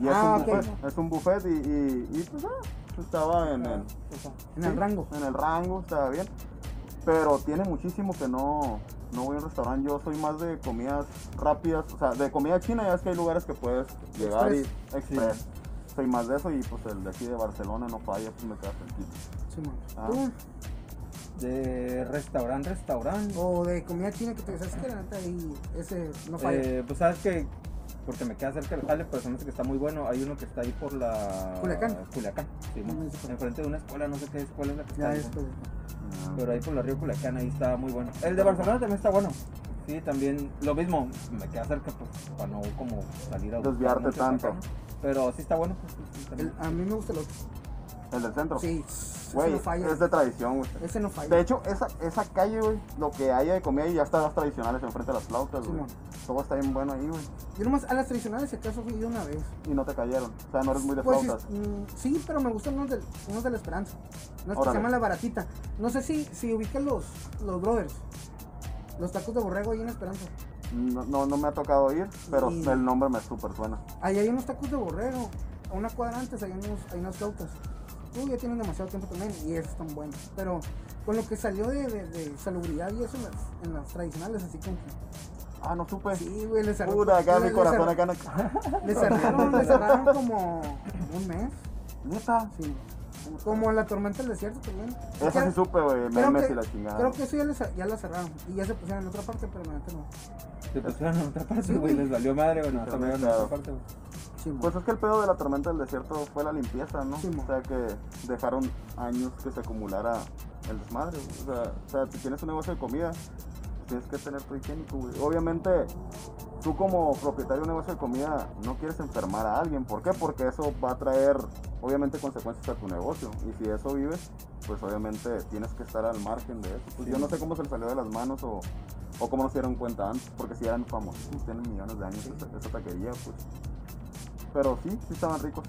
Y es ah, un ok. buffet, es un buffet y, y, y, pues ah, estaba en el, En el sí, rango. En el rango, estaba bien. Pero tiene muchísimo que no, no voy a un restaurante. Yo soy más de comidas rápidas, o sea, de comida china ya es que hay lugares que puedes llegar y express. Soy más de eso y pues el de aquí de Barcelona no falla, pues me queda cerquita. Simón. Ah. De de restaurante, restaurante. O de comida china que te sabes que la neta ahí ese no falla. Eh, pues sabes que, porque me queda cerca del jale, pero se me hace que está muy bueno. Hay uno que está ahí por la. Culiacán. Culiacán, sí, No, no. Enfrente de una escuela, no sé qué escuela es la que está ya ahí, esto. Pero ahí por la río Culiacán, ahí está muy bueno. El de Barcelona también está bueno. Sí, también lo mismo, me queda cerca pues para no como salir a buscar Desviarte tanto. Pero sí está bueno. pues, sí. El- a mí me gusta el otro. El del centro. Sí, Güey, no falla. es de tradición, güey. Ese no falla. De hecho, esa, esa calle, güey, lo que haya de comida y ya están las tradicionales enfrente de las flautas, güey. Todo está bien bueno ahí, güey. Yo nomás a las tradicionales, si acaso fui una vez. Y no te cayeron. O sea, no eres muy de Pues, flautas. mm, sí, pero me gustan unos, del, unos de la Esperanza. Unos que se Órale. llaman la baratita. No sé si, si ubican los, los brothers. Los tacos de borrego ahí en Esperanza. No, no, no me ha tocado ir, pero Y- el nombre me súper suena. Ahí hay unos tacos de borrego. A una cuadra antes hay, unos, hay unas flautas. Uy, ya tienen demasiado tiempo también y esos están buenos. Pero con lo que salió de, de, de salubridad y eso en las, en las tradicionales, así como que. Ah, no supe. Sí, güey, les cerraron. Puta, acá le- mi le corazón acá no... [LAUGHS] Le cerraron, le cerraron como un mes. Neta. Sí. Como la tormenta del desierto también. Esa sí supe, güey. Memes y la chingada. Creo que eso ya, les- ya la cerraron. Y ya se pusieron en otra parte, pero la neta no. Se pusieron en otra parte, güey, les valió madre, bueno, Sí, se en claro. otra parte, güey. Sí, Pues es que el pedo de la tormenta del desierto fue la limpieza, ¿no? Sí, o sea, que dejaron años que se acumulara el desmadre. güey. O sea, o sea, si tienes un negocio de comida, tienes que tener tu higiénico, güey. Obviamente, tú como propietario de un negocio de comida no quieres enfermar a alguien. ¿Por qué? Porque eso va a traer, obviamente, consecuencias a tu negocio. Y si de eso vives, pues obviamente tienes que estar al margen de eso. Pues yo no sé cómo se les salió de las manos o, o cómo no se dieron cuenta antes, porque si eran famosos, tienen millones de años esa, esa taquería, pues. Pero sí, sí estaban ricos.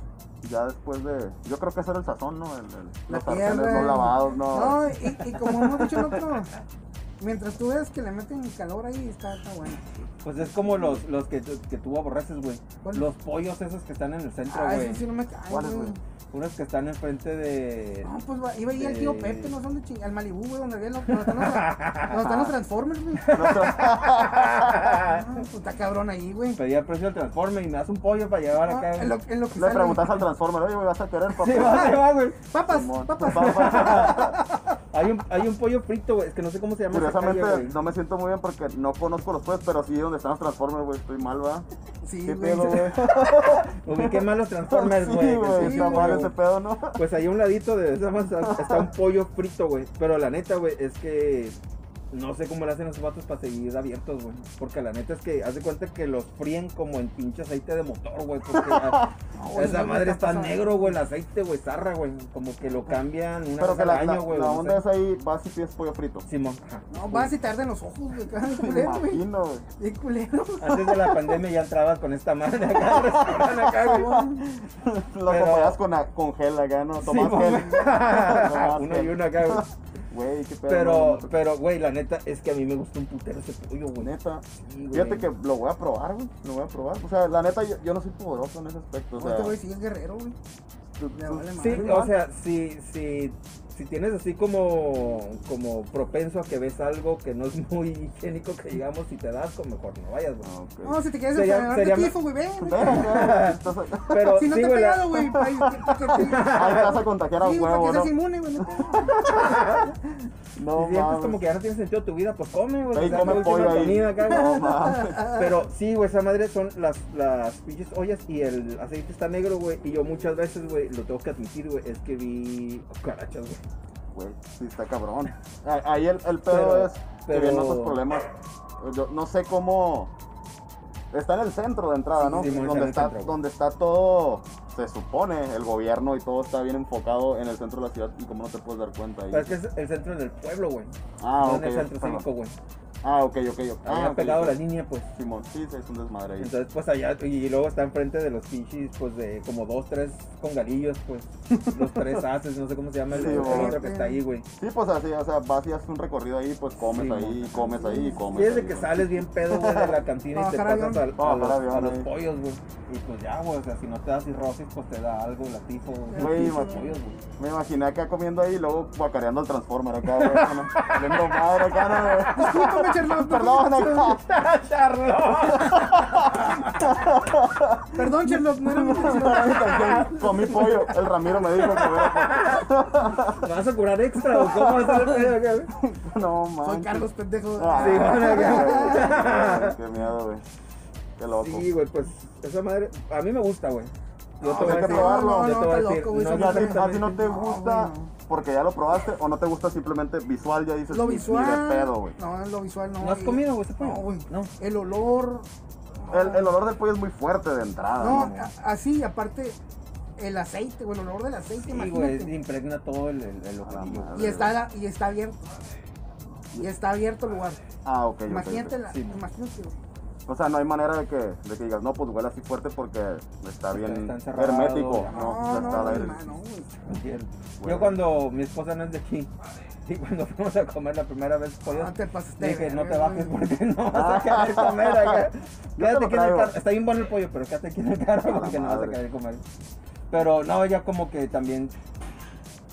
Ya después de. Yo creo que ese era el sazón, ¿no? El, el- La los sartenes no lavados, ¿no? No, y, y como hemos dicho en otro, mientras tú ves que le meten calor ahí, está, está bueno. Pues es como los, los que, que tú aborreces, güey. Los pollos esos que están en el centro, Ah, güey. eso sí no me cae, ¿Cuáles, güey. güey? Unos que están enfrente de. No, pues va- iba ahí el tío de- Pepe, no sé dónde ching... al Malibú, güey, donde, había los, donde, están los, [LAUGHS] donde están los Transformers, güey. [LAUGHS] Ah, pues está cabrón ahí, güey. Pedí el precio del transforme y me das un pollo para llevar Ah, acá. en, lo, en lo que Le sale. preguntas al Transformer, oye, ¿me vas a querer, papá? Sí, va, güey. Papas, Simón. papas. [LAUGHS] Hay un, hay un pollo frito, güey. Es que no sé cómo se llama. esa Curiosamente, calle, no me siento muy bien porque no conozco los pollos, pero sí donde están los Transformers, güey, estoy mal, ¿va? [LAUGHS] Sí, ¿Qué güey. pedo, güey? [LAUGHS] Ubiqué mal los Transformers, Sí, güey. que güey, sí, está güey. mal ese pedo, ¿no? Pues ahí a un ladito de esa masa está un [LAUGHS] pollo frito, güey. Pero la neta, güey, es que no sé cómo le hacen los vatos para seguir abiertos, güey. Porque la neta es que haz de cuenta que los fríen como en pinche aceite de motor, güey. Porque [LAUGHS] esa no, madre está negro, güey. El aceite, güey, zarra, güey. Como que lo cambian una Pero vez que al la, la, año, güey. la no onda sé. es ahí, vas y pides pollo frito. Simón, ajá. No, vas y te arden los ojos, güey. [LAUGHS] Culero, güey. Qué culero. Antes de la pandemia ya entrabas con esta madre acá, al [LAUGHS] restaurante acá, güey. Lo Pero- acompañas con, a- con gel acá, ¿no? Tomás Simón, gel. Uno y uno acá, güey. Güey, qué pedo. Pero, no, pero, güey, la neta es que a mí me gusta un putero ese pollo, güey. Neta. Sí, güey. Fíjate que lo voy a probar, güey. Lo voy a probar. O sea, la neta, yo, yo no soy poderoso en ese aspecto. O sea, este güey sí es guerrero, güey. vale Sí, madre. o sea, si, si, si tienes así como, como propenso a que ves algo que no es [LAUGHS] muy higiénico, que digamos, si te das, pues mejor no vayas, güey. No, si te quieres Sería- enfermar sería de tifo, güey, ven. [LAUGHS] Pero Si no sí, te he pegado, güey, [LAUGHS] Ahí te vas a contagiar a huevo, que ¿no? seas inmune, güey. No, si sientes mames. como que ya no tiene sentido tu vida, pues come, güey. Ahí come pollo ahí. acá. No. Pero sí, güey, esa madre son las, las pinches ollas y el aceite está negro, güey. Y yo muchas veces, güey, lo tengo que admitir, güey, es que vi cucarachas, güey. Güey, sí está cabrón. Ah, Ahí el, el pedo Pero- es que vienen otros problemas. Yo no sé cómo. Está en el centro de entrada, Sí, ¿no? sí, donde, está, centro, donde está todo, se supone, el gobierno y todo está bien enfocado en el centro de la ciudad y como no te puedes dar cuenta ahí. Pero es que es el centro del pueblo, güey. Ah, no ok. en el centro perdón. cívico, güey. Ah, ok, ok, ok. Ah, ok, pegado a ok. la línea, pues. Simón, sí, sí, es un desmadre ahí. Entonces, pues allá, y luego está enfrente de los pinches, pues de como dos, tres congalillos, pues. [LAUGHS] Los tres haces, no sé cómo se llama el, Sí, otro que está ahí, güey. Sí, pues así, o sea, vas y haces un recorrido ahí, pues comes Sí, ahí, comes ahí y comes. Sí, es de ahí, que sales bien pedo, güey, de la cantina y te pasas al- a, los, Bajar avión, a los ahí. pollos, güey. Y pues ya, güey, o sea, si no te da cirrosis, pues te da algo, la tifo, Güey, pollos, güey. Me imaginé acá comiendo ahí y luego guacareando el Transformer acá, güey. [LAUGHS] madre acá, ¿no, güey? Charlotte. Perdón, acá. Perdón, Charlotte, no era mi intención. Comí pollo. El Ramiro me dijo que ¿Me vas a curar extra o cómo va a acá? No, Soy man. Carlos, pendejo. Ah, Sí, bueno. Qué miedo, güey. Qué loco. Sí, güey, pues esa madre, a mí me gusta, güey. Yo No, te voy a hay que decir, probarlo. No, no, no, eso ¿Y a ti, exactamente. a ti no te No, gusta güey, no. Porque ya lo probaste o no te gusta simplemente visual? Ya dices, Lo "Ni- visual. Ni de pedo, güey. No, lo visual no. ¿No has y- comido, güey, ese pollo? No, güey. No. El olor. El, el olor del pollo es muy fuerte de entrada. No, ¿no? a- así, aparte, el aceite, güey, el olor del aceite, Sí, imagínate. güey, impregna todo el, el, madre. y, está, y está abierto. Y está abierto el lugar. Ah, ok. Imagínate, la, Sí. imagínate, güey. O sea, no hay manera de que, de que digas, no, pues huele así fuerte porque está bien Está encerrado. hermético. No, No, No, está no. Bueno. Yo cuando mi esposa no es de aquí [LAUGHS] y cuando fuimos a comer la primera vez pollo, No te pases de dije, no te bajes porque [LAUGHS] no vas a [LAUGHS] querer comer acá. Quédate aquí en el carro. Está bien bueno el pollo, pero quédate aquí en el carro porque no vas a querer comer. Pero no, ella como que también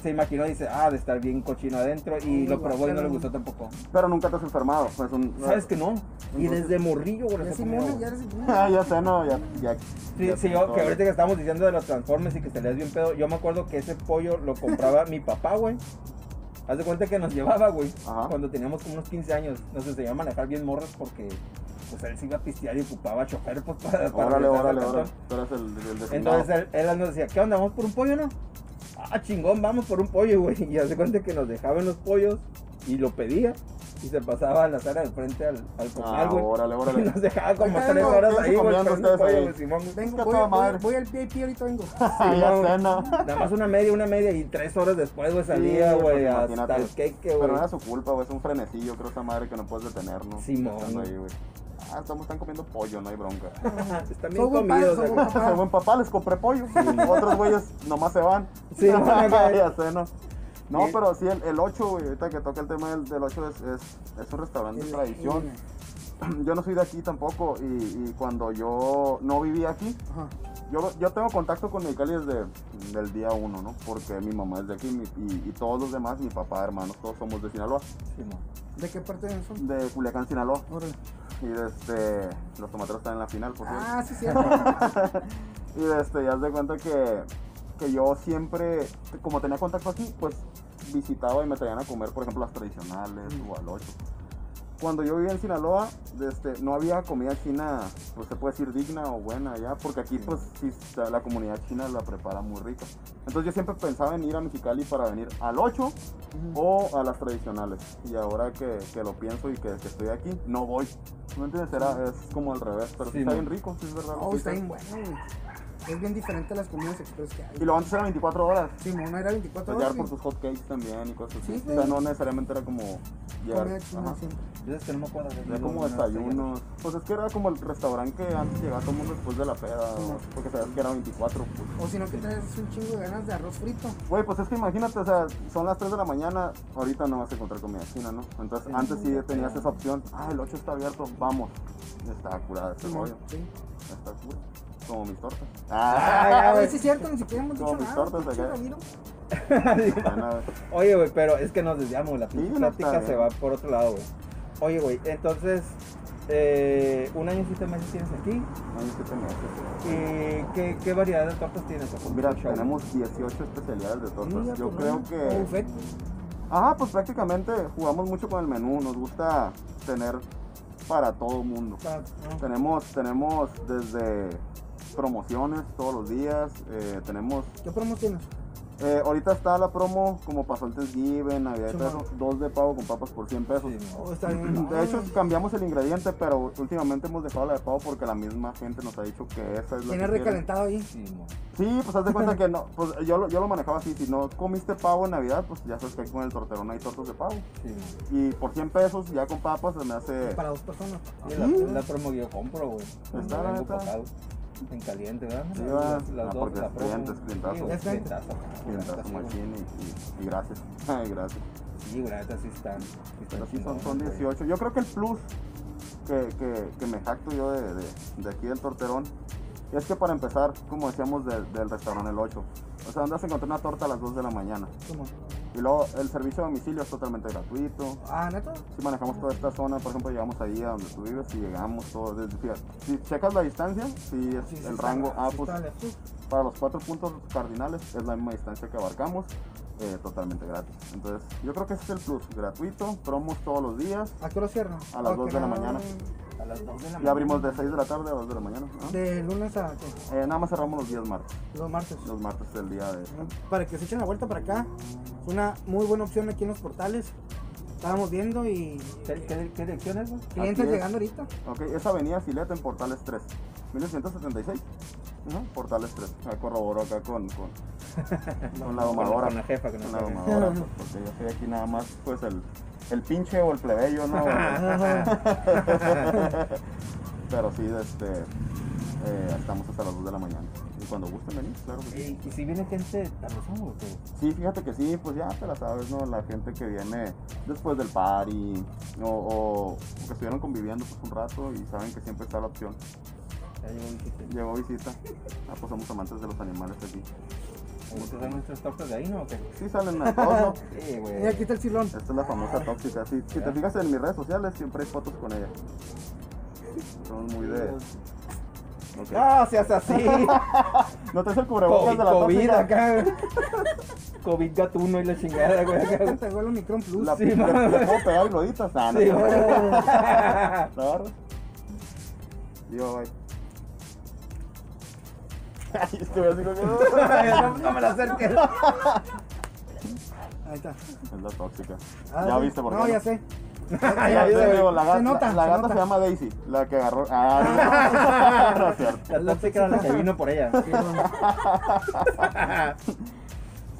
se imaginó, dice, ah, de estar bien cochino adentro y lo probó y no le gustó tampoco. Pero nunca te has enfermado. Pues un, ¿Sabes que no? Y desde morrillo, güey, Ya inmune, ya eres [LAUGHS] inmune. Ah, ya sé, no, ya. ya Sí, ya sí, yo, que ahorita que estábamos diciendo de los transformes y que salías bien pedo, yo me acuerdo que ese pollo lo compraba mi papá, güey. Haz de cuenta que nos llevaba, güey, Ajá. cuando teníamos como unos 15 años. Nos enseñó a manejar bien morros porque, pues, él se iba a pistear y ocupaba chofer, pues, para, para Órale, órale, órale. Tú eres el, el designado. Entonces él, él nos decía, ¿qué onda? ¿Vamos por un pollo, no? Ah, chingón, vamos por un pollo, güey. Y hace cuenta que nos dejaban los pollos y lo pedía. Y se pasaba a la sala del frente al, al Ah, comal, güey. órale, y [LAUGHS] órale. nos dejaba como tres horas ¿qué ahí, güey. Vengo, voy, voy- voy al VIP ahorita vengo. [LAUGHS] Ah, ya no. [LAUGHS] Nada más una media, una media y tres horas después, güey, salía, Sí, güey, pues, hasta el queque, Pero güey. no era su culpa, güey. Es un frenesillo, creo, esa madre que no puedes detener, ¿no? Simón. Estando ahí, güey. Ah, estamos, están comiendo pollo, no hay bronca. [LAUGHS] Están bien comidos, soy buen papá. Soy buen papá, les compré pollo. [LAUGHS] Otros güeyes nomás se van. Sí, [LAUGHS] ya sé, ¿no? Pero sí, el, el 8, güey, ahorita que toca el tema del, del 8 es, es, es un restaurante de tradición. el- [CLEARS THROAT] Yo no soy de aquí tampoco y, y cuando yo no vivía aquí, Ajá. yo, yo tengo contacto con Mexicali desde el día 1, ¿no? Porque mi mamá es de aquí mi- y, y todos los demás, mi papá, hermanos, todos somos de Sinaloa. ¿De qué parte son? de Culiacán, Sinaloa. Órale. Y desde, los tomateros están en la final, por cierto. Ah, sí, cierto. [LAUGHS] Y este, ya de cuenta que, que yo siempre, como tenía contacto aquí, pues visitaba y me traían a comer, por ejemplo, las tradicionales o al 8. Cuando yo vivía en Sinaloa, este, no había comida china, pues se puede decir digna o buena ya, porque aquí pues sí, la- comunidad china la prepara muy rica. Entonces yo siempre pensaba en ir a Mexicali para venir al 8 o a las tradicionales. Y ahora que, que lo pienso y que, que estoy aquí, no voy. ¿No entiendes? Era, es como al revés, pero sí, Sí, está no. bien rico, sí es verdad. Oh, está bien bueno. Es bien diferente a las comidas express que hay. Y lo antes era 24 horas. Sí, no era 24 Pues ya horas. por tus hot cakes también y cosas así. Sí, o sea, no necesariamente era como llegar. Comida china ajá. siempre. Yo es que no me acuerdo. de- Era como no, no, desayunos. Pues es que era como el restaurante que antes llegaba todo el mundo después de la peda. Sí, o- no. porque sabías que era 24. Pues. O si no, que traes un chingo de ganas de arroz frito. Güey, pues es que imagínate, o sea, son las 3 de la mañana. Ahorita no vas a encontrar comida china, ¿no? Entonces, Sí, antes sí tenías esa opción. Ah, el 8 está abierto, vamos. Está curada este Simón, rollo. sí. Está cura. Como mis tortas. [LAUGHS] Ah, Ah, sí es cierto, ni siquiera hemos Como dicho mis nada. tortas acá. [LAUGHS] Oye, güey, pero es que nos desviamos, la Sí, plática se va por otro lado, güey. Oye, güey, entonces, eh, un año y siete meses tienes aquí. Ay, ¿qué te metes? ¿Y qué, qué variedad de tortas tienes? ojo? Mira, tenemos 18 especialidades de tortas. Yo por creo que... Buffet. Ajá, pues prácticamente jugamos mucho con el menú, nos gusta tener para todo mundo. Para- no. Tenemos, tenemos desde promociones todos los días, eh, tenemos, ¿Qué promo tienes? eh, ahorita está la promo como pasó el Thanksgiving, Navidad y eso, dos de pavo con papas por 100 pesos. Sí, no. Oh, está bien. De hecho, Ah, cambiamos el ingrediente, pero últimamente hemos dejado la de pavo porque la misma gente nos ha dicho que esa es la Tiene que recalentado ahí. Sí, pues haz de cuenta [LAUGHS] que no, pues yo, lo- yo lo manejaba así, si no comiste pavo en Navidad, pues ya sabes que con el torterón hay tortas de pavo. Sí. Y por 100 pesos, ya con papas, se me hace... Para dos personas. Sí, la, promo que yo compro, güey. Está. En caliente, ¿verdad? Sí, las, las- las Ah, dos, la clientes, clientazo. Sí, clientazo. Clientazo y, y, y gracias. [LAUGHS] Ay, gracias. Sí, neta sí están. Pero sí son, son güey. 18. Yo creo que el plus que, que, que me jacto yo de, de, de aquí del torterón es que para empezar, como decíamos, del- del restaurante El 8. O sea, andas a encontrar una torta a las 2 de la mañana. ¿Cómo? Y luego el servicio de domicilio es totalmente gratuito. Ah, neta. Si manejamos toda esta zona, por ejemplo, llegamos ahí a donde tú vives y llegamos todo. Desde, fíjate, si checas la distancia, sí es Sí, el rango. Sí pues para los cuatro puntos cardinales es la misma distancia que abarcamos, eh, totalmente gratis. Entonces, yo creo que ese es el plus, gratuito, promos todos los días ¿A qué hora cierran? A las Ok, dos de la mañana. Las 2 de la y abrimos de 6 de la tarde a 2 de la mañana. ¿no? De lunes a ¿qué? Eh, nada más cerramos los días martes. los martes. Los martes es el día de... Para que se echen la vuelta para acá. Es una muy buena opción aquí en los portales. Estábamos viendo y ¿Qué, qué, qué dirección es, clientes es. llegando ahorita. Ok, es Avenida Sileta en Portales 3, 1976. Ajá, Portales 3. Ya corroboro acá con, con, [LAUGHS] con la domadora. Con la jefa, que no Con la domadora, [LAUGHS] pues, porque yo soy aquí nada más, pues el, el pinche o el plebeyo, ¿no? [LAUGHS] Pero sí, este, eh, estamos hasta las 2 de la mañana. Y cuando gusten venir, claro que sí. Y, y si viene gente, somos, güey. Sí, fíjate que sí, pues ya te la sabes, ¿no? La gente que viene después del party o, o que estuvieron conviviendo pues un rato y saben que siempre está la opción. Ya llegó chiste. Llegó visita. Ah, pues somos amantes de los animales aquí. ¿Ustedes dan nuestros toques de ahí, no? ¿O qué? Sí salen a todos, ¿no? [LAUGHS] Sí, Y güey. aquí está el silón. Esta es la famosa tóxica. Si, si te fijas en mis redes sociales, siempre hay fotos con ella. Somos muy de. Ok. No, seas así. [LAUGHS] ¿No te es el cubrebocas COVID, de la COVID tóxica? acá, güey. COVID gatuno y la chingada, güey. acá, güey. Te el Omicron Plus. La, Sí, le, le puedo pegar y lo editas. Ah, no, Sí, no. güey. ¿La agarras? Digo, bye. [LAUGHS] Ay, es que voy así como no, [LAUGHS] no me la acerques. Ahí está. Es la tóxica. Ah, ya sí. viste por qué. No, ya sé. Ya, Ya, ya, digo, la, Se gata- nota, la, la se gata nota. se llama Daisy, la que agarró. Ah, [LAUGHS] no, no. La tóxica era la que vino por ella.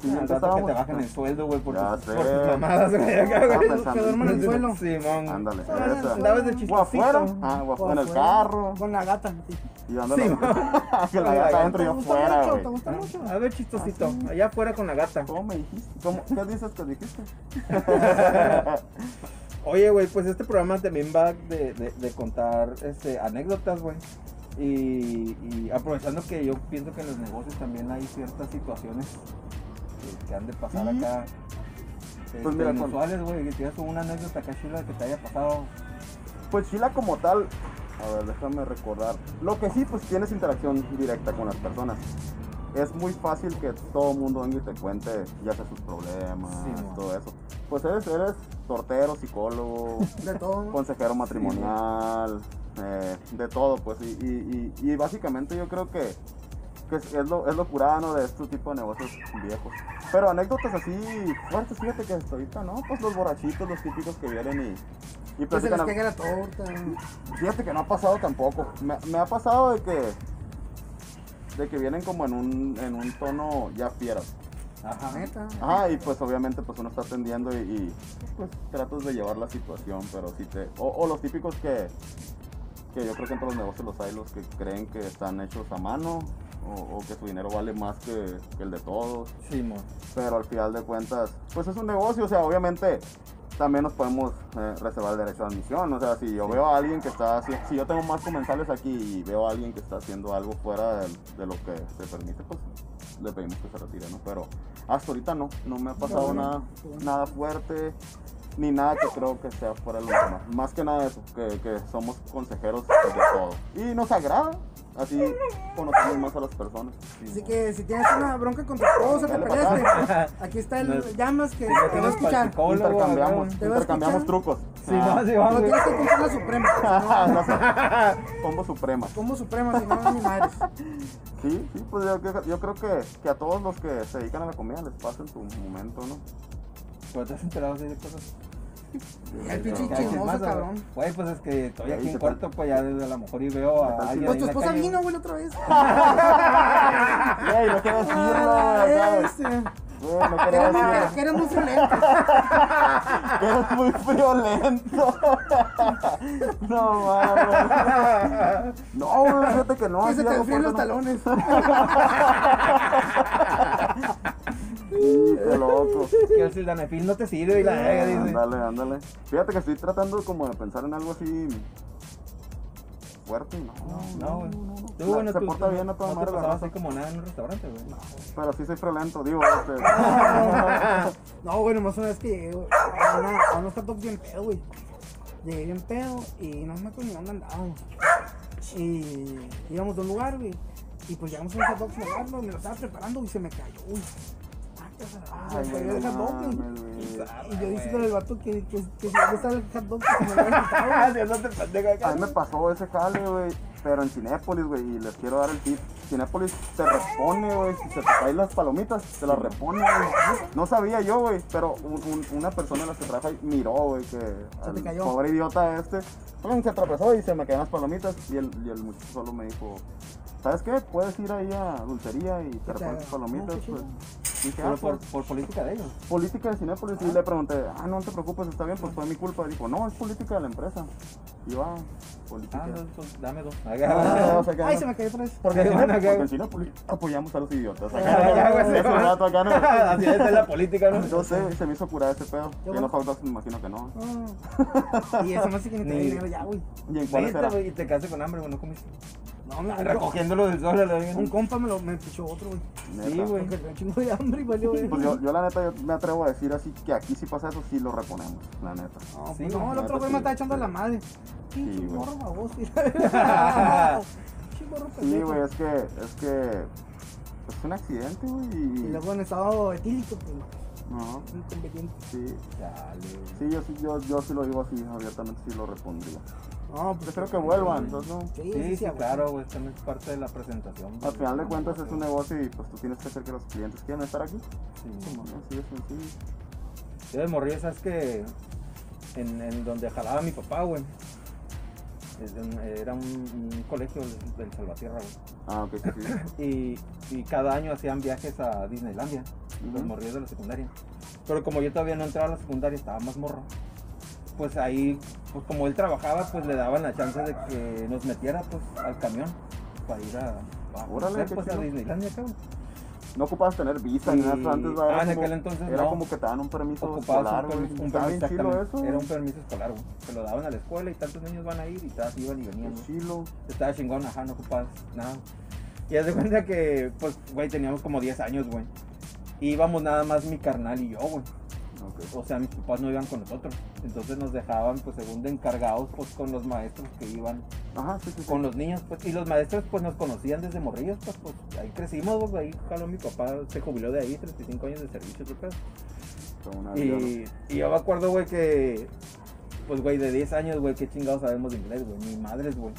Sí, Al ¿en qué rato que te bajan el sueldo, güey, por, Ya tus- sé. por tus mamadas, güey. acá, güey. Que duerman en el suelo. Simón. Ándale, Ah, esa. Andabas de O chistosito. afuera, ah, o afuera en el carro. Con la gata. sí. [LAUGHS] Y dándole. Güey. ¿Te gusta mucho? A ver, chistosito. Allá afuera con la gata. ¿Cómo me dijiste? ¿Cómo? ¿Qué dices que dijiste? [LAUGHS] Oye, güey, pues este programa también va de, de, de contar este, anécdotas, güey. Y, y aprovechando que yo pienso que en los negocios también hay ciertas situaciones que, han de pasar Sí. acá. Pues mira, inusuales, güey, que tienes una anécdota acá chula que te haya pasado. Pues Chila como tal, a ver, déjame recordar. Lo que sí, pues tienes interacción directa con las personas. Es muy fácil que todo mundo venga y te cuente ya sea sus problemas, Sí, todo eso. Pues eres, eres tortero, psicólogo, [LAUGHS] De todo. consejero matrimonial, eh, de todo, pues. Y, y- y- y básicamente yo creo que, que es, es lo, es lo curano de este tipo de negocios viejos. Pero anécdotas así fuertes, fíjate que hasta ahorita, ¿no? Pues los borrachitos, los típicos que vienen y, y Que se les la torta. Fíjate que no ha pasado tampoco. Me, me ha pasado de que de que vienen como en un, en un tono ya fiera. Ajá. Neta. Ajá, y pues obviamente pues uno está atendiendo y, y, pues tratas de llevar la situación, pero si te... O, o los típicos que, que yo creo que en todos los negocios los hay, los que creen que están hechos a mano o, o que su dinero vale más que, que el de todos, Sí, mo. pero al final de cuentas, pues es un negocio, o sea, obviamente también nos podemos eh, reservar el derecho de admisión, o sea, si yo veo a alguien que está haciendo, si yo tengo más comensales aquí y veo a alguien que está haciendo algo fuera de, de lo que se permite, pues le pedimos que se retire, ¿no? Pero hasta ahorita no, no me ha pasado nada, nada fuerte, ni nada que creo que sea fuera de lo normal. Más que nada eso, que, que somos consejeros de todo. Y nos agrada, así conocemos más a las personas. Así que si tienes una bronca con tu esposa, te peleaste. [LAUGHS] Aquí está No el llamas que Si no te va a escuchar. Intercambiamos. ¿Te va a intercambiamos escuchar? trucos. Sí, Ah. no, sí, Pero vamos, tienes que comprar la suprema. [LAUGHS] No sé. Combo suprema. Como suprema, si no, ni madres. Sí, sí, pues yo, yo- yo creo que, que a todos los que se dedican a la comida les pasa en su momento, ¿no? Pero te has enterado de cosas. El pinche ¿Qué haces chismoso, güey? cabrón. Güey, pues es que estoy aquí en te cuarto, pues ya desde a lo mejor y veo ¿Qué tal a alguien. Pues tu esposa vino, güey, otra vez. Ey, no quiero decirlo, Ah, acá. este. Güey, no Que quiero eres muy- que eres muy violento. [LAUGHS] Que eres muy violento. [LAUGHS] No mames. No, güey, fíjate que no. Que se te enfríen los no. talones. [LAUGHS] Qué loco. Que el sildanafil no te sirve y la dice. Ándale, ándale. Fíjate que estoy tratando como de pensar en algo así fuerte y no. No, güey. Tú, La- bueno, se tú- porta tú bien a toda no te madre la pasaba raza. así como nada en un restaurante, güey. Pero sí soy friolento, digo. [LAUGHS] Este, [LAUGHS] No, güey, nomás una vez que llegué, güey, a, una, a unos hot dogs bien pedo, güey. Llegué bien pedo y no me acuerdo ni dónde andábamos. Y íbamos a un lugar, güey. Y pues llegamos a un hot agarrarlo, me lo estaba preparando y se me cayó, güey. Ah, Ay, güey, me Y yo diciéndole al vato que, que, que si dónde está el hot dog que se me había quitado, acá. A mí me pasó ese jale, güey, pero en Cinépolis, güey, y les quiero dar el tip. Cinépolis te repone, güey, si se te caen las palomitas, te las repone, güey. No sabía yo, güey, pero un- un- una persona en la que trabaja ahí miró, güey, que te al cayó. pobre idiota este, ¡pum! se atravesó y se me caían las palomitas y el, y el muchacho solo me dijo, ¿sabes qué? Puedes ir ahí a dulcería y te tus palomitas, pues. Dije, Pero ah, por, pues, por política de ellos. política de Cinépolis y le pregunté, ah, no te preocupes, está bien, pues fue mi culpa. Dijo, no, es política de la empresa. Y ah, política. Ah, entonces, pues, dame dos. Ah, o sea que Ay, no. se me cayó vez. Porque, Qué bueno, porque qué- en Cinépolis apoyamos a los idiotas. ¿no? Así es la política, ¿no? Yo sé, se me hizo curar ese pedo. Qué Y en los bueno. hot dogs me imagino que no. Ah. Y eso más sí que ni Ni- dinero ya, güey. ¿Y en era? güey, y te quedaste con hambre, güey, no comiste. No, me Recogiéndolo del sol Un compa me lo me pichó otro, güey. Sí, güey. Porque un chingo de hambre y valió, güey. Pues yo, yo la neta yo me atrevo a decir así que aquí si pasa eso sí lo reponemos, la neta. No, Sí, pues no, el otro güey sí. me está echando a la madre. Pinche Sí, güey. morro baboso. [LAUGHS] Sí, güey, es que, es que es un accidente, güey. Y Y... luego en estado etílico, pues, No, sí. Dale. Sí, yo sí, yo, yo sí lo digo así, abiertamente sí lo repondría. No, pues. Yo creo que vuelvan, entonces no. Sí, Sí, sí, güey. claro, güey, también es parte de la presentación. Al final de cuentas es un negocio y pues tú tienes que hacer que los clientes quieran estar aquí. Sí. Así de sencillo. Yo de morrillo, sabes que en, en donde jalaba mi papá, güey. Era un, un colegio del, Salvatierra, güey. Ah, ok, sí. [LAUGHS] Y, y cada año hacían viajes a Disneylandia, los Ujú. morrillos de la secundaria. Pero como yo todavía no entraba a la secundaria, estaba más morro. Pues ahí, pues como él trabajaba, pues le daban la chance de que nos metiera pues al camión para ir a, a, Órale, pues, a. Disneylandia, cabrón. No ocupabas tener visa ni nada antes, ¿verdad? ah, en aquel entonces Era no. como que te dan un permiso Ocupabas escolar, un permiso, un permiso, chilo eso. Era un permiso escolar, güey. Que lo daban a la escuela y tantos niños van a ir y todas iban y venían, chilo. Estaba chingón, ajá, no ocupabas nada. Y haz de cuenta que, pues, güey, teníamos como 10 años, güey. Y íbamos nada más mi carnal y yo, güey. O sea, mis papás no iban con nosotros. Entonces nos dejaban, pues, según de encargados, pues, con los maestros que iban Ajá, sí, sí. sí. con los niños, pues. Y los maestros, pues, nos conocían desde morrillos, pues, pues, ahí crecimos, güey. Ahí jaló mi papá, se jubiló de ahí, 35 años de servicio, ¿no? Y, y yo me acuerdo, güey, que, pues, güey, de 10 años, güey, qué chingados sabemos de inglés, güey. Mi madre, güey.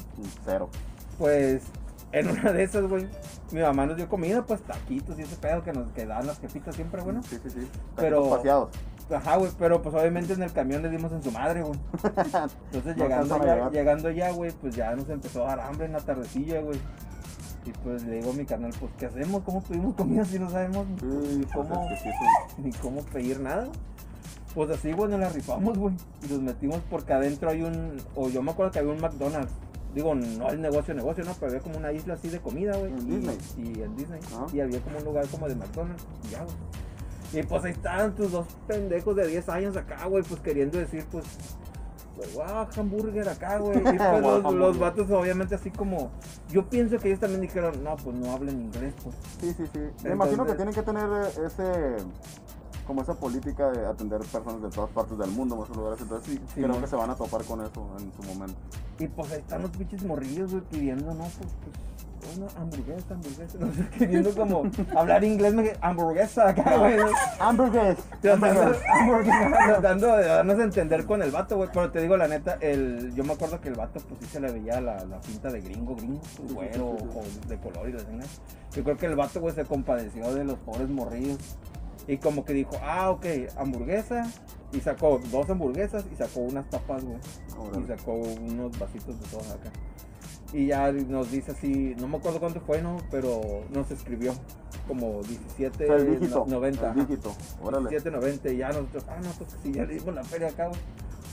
Cero. Pues, en una de esas, güey, mi mamá nos dio comida, pues, taquitos y ese pedo que nos quedaban las jefitas siempre, bueno. Sí, sí, sí. Pero- paseados. Ajá, güey, pero pues obviamente en el camión le dimos en su madre, güey. [LAUGHS] Entonces No llegando, ya, llegando ya, güey, pues ya nos empezó a dar hambre en la tardecilla, güey. Y pues le digo a mi canal, pues ¿qué hacemos? ¿Cómo pedimos comida si no sabemos ni, pues, cómo, es que sí, es [LAUGHS] ni cómo pedir nada? Pues así, güey, nos la rifamos, güey. Y los metimos porque adentro hay un, o yo me acuerdo que había un McDonald's. Digo, no el negocio, negocio, no, pero había como una isla así de comida, güey. En y, Disney. Y en Disney. Ah. Y había como un lugar como de McDonald's. Y ya, güey. Y pues ahí estaban tus dos pendejos de 10 años acá, güey, pues queriendo decir, pues, pues, wow, hamburger acá, güey. Y pues [LAUGHS] Wow, los, los vatos, obviamente, así como, yo pienso que ellos también dijeron, no, pues no hablen inglés, pues. Sí, sí, sí. Me imagino que tienen que tener eh, ese como esa política de atender personas de todas partes del mundo, muchos lugares, entonces sí, Sí, creo que se van a topar con eso en su momento. Y pues ahí están los pinches morrillos, güey, pidiendo, no, pues, pues, una hamburguesa, hamburguesa, no sé, queriendo como hablar inglés, me- hamburguesa acá, güey. ¿no? Hamburgues. [LAUGHS] Tratando, de darnos a entender con el vato, güey. Pero te digo la neta, el, yo me acuerdo que el vato, pues sí se le veía la, la pinta de gringo, gringo, güero o de color y la chingada. Yo creo que el vato, güey, se compadeció de los pobres morrillos. Y como que dijo, ah, ok, hamburguesa. Y sacó dos hamburguesas y sacó unas papas, güey. Y sacó unos vasitos de soda acá. Y ya nos dice así, no me acuerdo cuánto fue, ¿no? Pero nos escribió como 17, O sea, dígito. no- 90. El dígito. Órale. 17.90 y ya nosotros, ah, no, pues sí, ya le dimos la feria acá.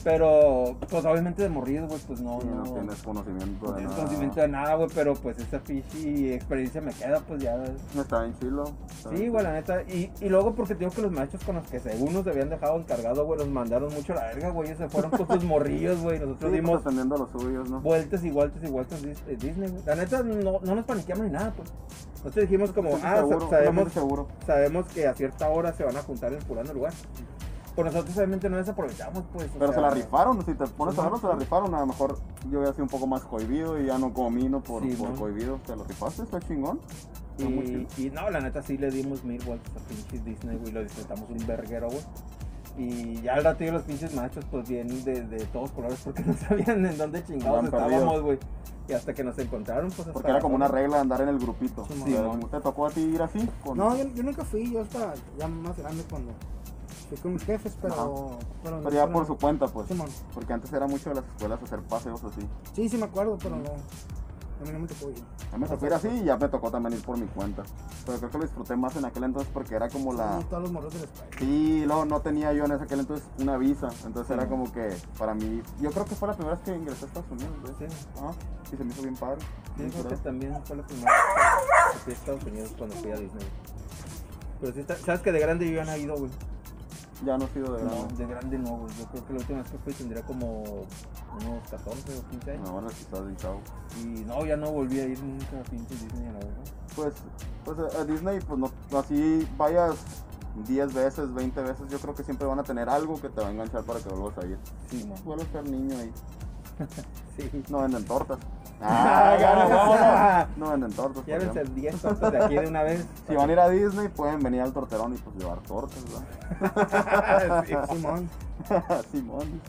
Pero, pues obviamente de morrido, güey, pues no, Sí, no. no tienes conocimiento no de tengo nada. conocimiento de nada, güey, pero pues esa pinche experiencia me queda, pues ya. Está bien chilo. está Sí, güey, la neta. Y, y luego porque tengo que los maestros con los que según nos habían dejado encargado, güey, los mandaron mucho a la verga, güey. Se fueron con sus [LAUGHS] morrillos, güey. Nosotros Sí, pues dimos los suyos, ¿no? vueltas y vueltas y vueltas eh, Disney, güey. La neta, no, no nos paniqueamos ni nada, pues. Nosotros dijimos como, ah, seguro, sa- sabemos, seguro. sabemos que a cierta hora se van a juntar en fulano lugar. Pues nosotros obviamente no desaprovechamos, pues. o Pero sea, se la rifaron, si te pones Sí, a verlo, se la rifaron. A lo mejor yo había sido un poco más cohibido y ya no comí, ¿no? Por, Sí, por ¿no? cohibido. Te lo rifaste, está chingón. Y, no, la neta sí le dimos mil vueltas a pinches Disney, güey, lo disfrutamos un verguero, güey. Y ya al ratillo los pinches machos, pues bien de, de todos colores, porque [LAUGHS] no sabían en dónde chingados estábamos, güey. Y hasta que nos encontraron, pues hasta Porque era como una regla de andar en el grupito. Sí. ¿Te tocó a ti ir así? Con- No, yo, yo nunca fui, yo hasta ya más grande cuando fui con mis jefes, pero... Pero, Pero ya por no. su cuenta, pues. Simón. Porque antes era mucho de las escuelas hacer paseos así. Sí, sí me acuerdo, pero no. A mí no me tocó ir. A mí me tocó ir así y ya me tocó también ir por mi cuenta. Pero creo que lo disfruté más en aquel entonces porque era como la... Sí, todos los morros de la escuela. Sí, no, no tenía yo en ese aquel entonces una visa. Entonces Sí. era como que para mí... Yo creo que fue la primera vez que ingresé a Estados Unidos. ¿ves? Sí. Ajá. Y se me hizo bien padre. Sí, bien creo que curado. también fue la primera vez que fui a Estados Unidos cuando fui a Disney. Pero sí, está- sabes que de grande yo ya no he ido, güey. Ya no he sido de No, grande. de grande no, güey. Yo creo que la última vez que fui tendría como unos 14 o 15 años. No, ahora sí estás bien chavo. Y no, ya no volví a ir nunca a pinche Disney, la verdad. Pues, pues a a Disney, pues no, así vayas 10 veces, 20 veces, yo creo que siempre van a tener algo que te va a enganchar para que vuelvas a ir. Sí, man. Vuelves a ser niño ahí. [LAUGHS] Sí. No venden tortas. Ah, [LAUGHS] ya. No venden tortas. Llévense ejemplo. 10 tortas de aquí de una vez. Si van a ir a Disney, pueden venir al torterón y pues llevar tortas, ¿verdad? [LAUGHS] Sí. [LAUGHS] Simón. Simón.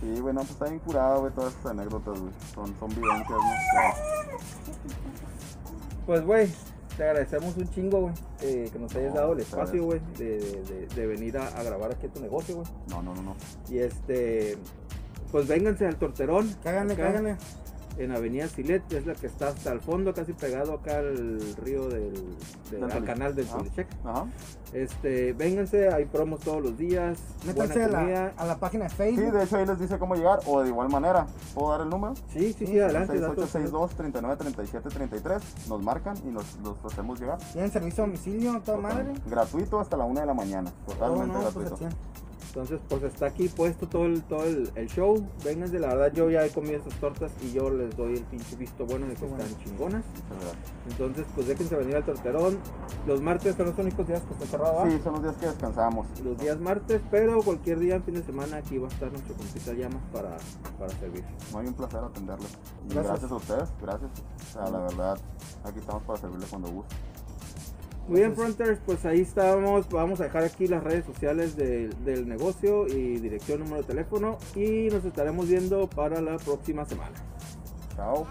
Sí, bueno, pues está bien curado, güey, todas esas anécdotas, güey. Son, son vivencias, ¿no? Pues, güey, te agradecemos un chingo, güey, eh, que nos hayas No, dado el espacio, güey, de, de- de- venir a, a grabar aquí a tu negocio, güey. No, no, no, no. Y este, pues vénganse al Torterón. Cáganle, cáganle. En Avenida Silet, que es la que está hasta el fondo, casi pegado acá al río del, al canal del. Tulichec. Ajá. Este, vénganse, hay promos todos los días, Métanse a la, a la página de Sí, Facebook. de hecho ahí les dice cómo llegar, o de igual manera, ¿puedo dar el número? Sí, sí, sí, adelante. datos. 6862-393733, nos marcan y nos los hacemos llegar. Tienen servicio a domicilio, toda madre. Gratuito hasta la una de la mañana, totalmente Oh, no, pues, gratuito. Entonces, pues está aquí puesto todo el, todo el, el show. Vénganse, la verdad yo ya he comido esas tortas y yo les doy el pinche visto bueno de que bueno. están chingonas. Entonces, pues déjense venir al torterón. Los martes son los únicos días que está cerrado. ¿va? Sí, son los días que descansamos. Los días martes, pero cualquier día, fin de semana, aquí va a estar nuestro compita Llamas para, para servir. Muy un placer atenderles. Gracias. gracias. a ustedes, gracias. O sea, la verdad, aquí estamos para servirle cuando guste. Muy bien, Fronters, pues ahí estamos. Vamos a dejar aquí las redes sociales del- del negocio y dirección, número de teléfono. Y nos estaremos viendo para la próxima semana. Chao.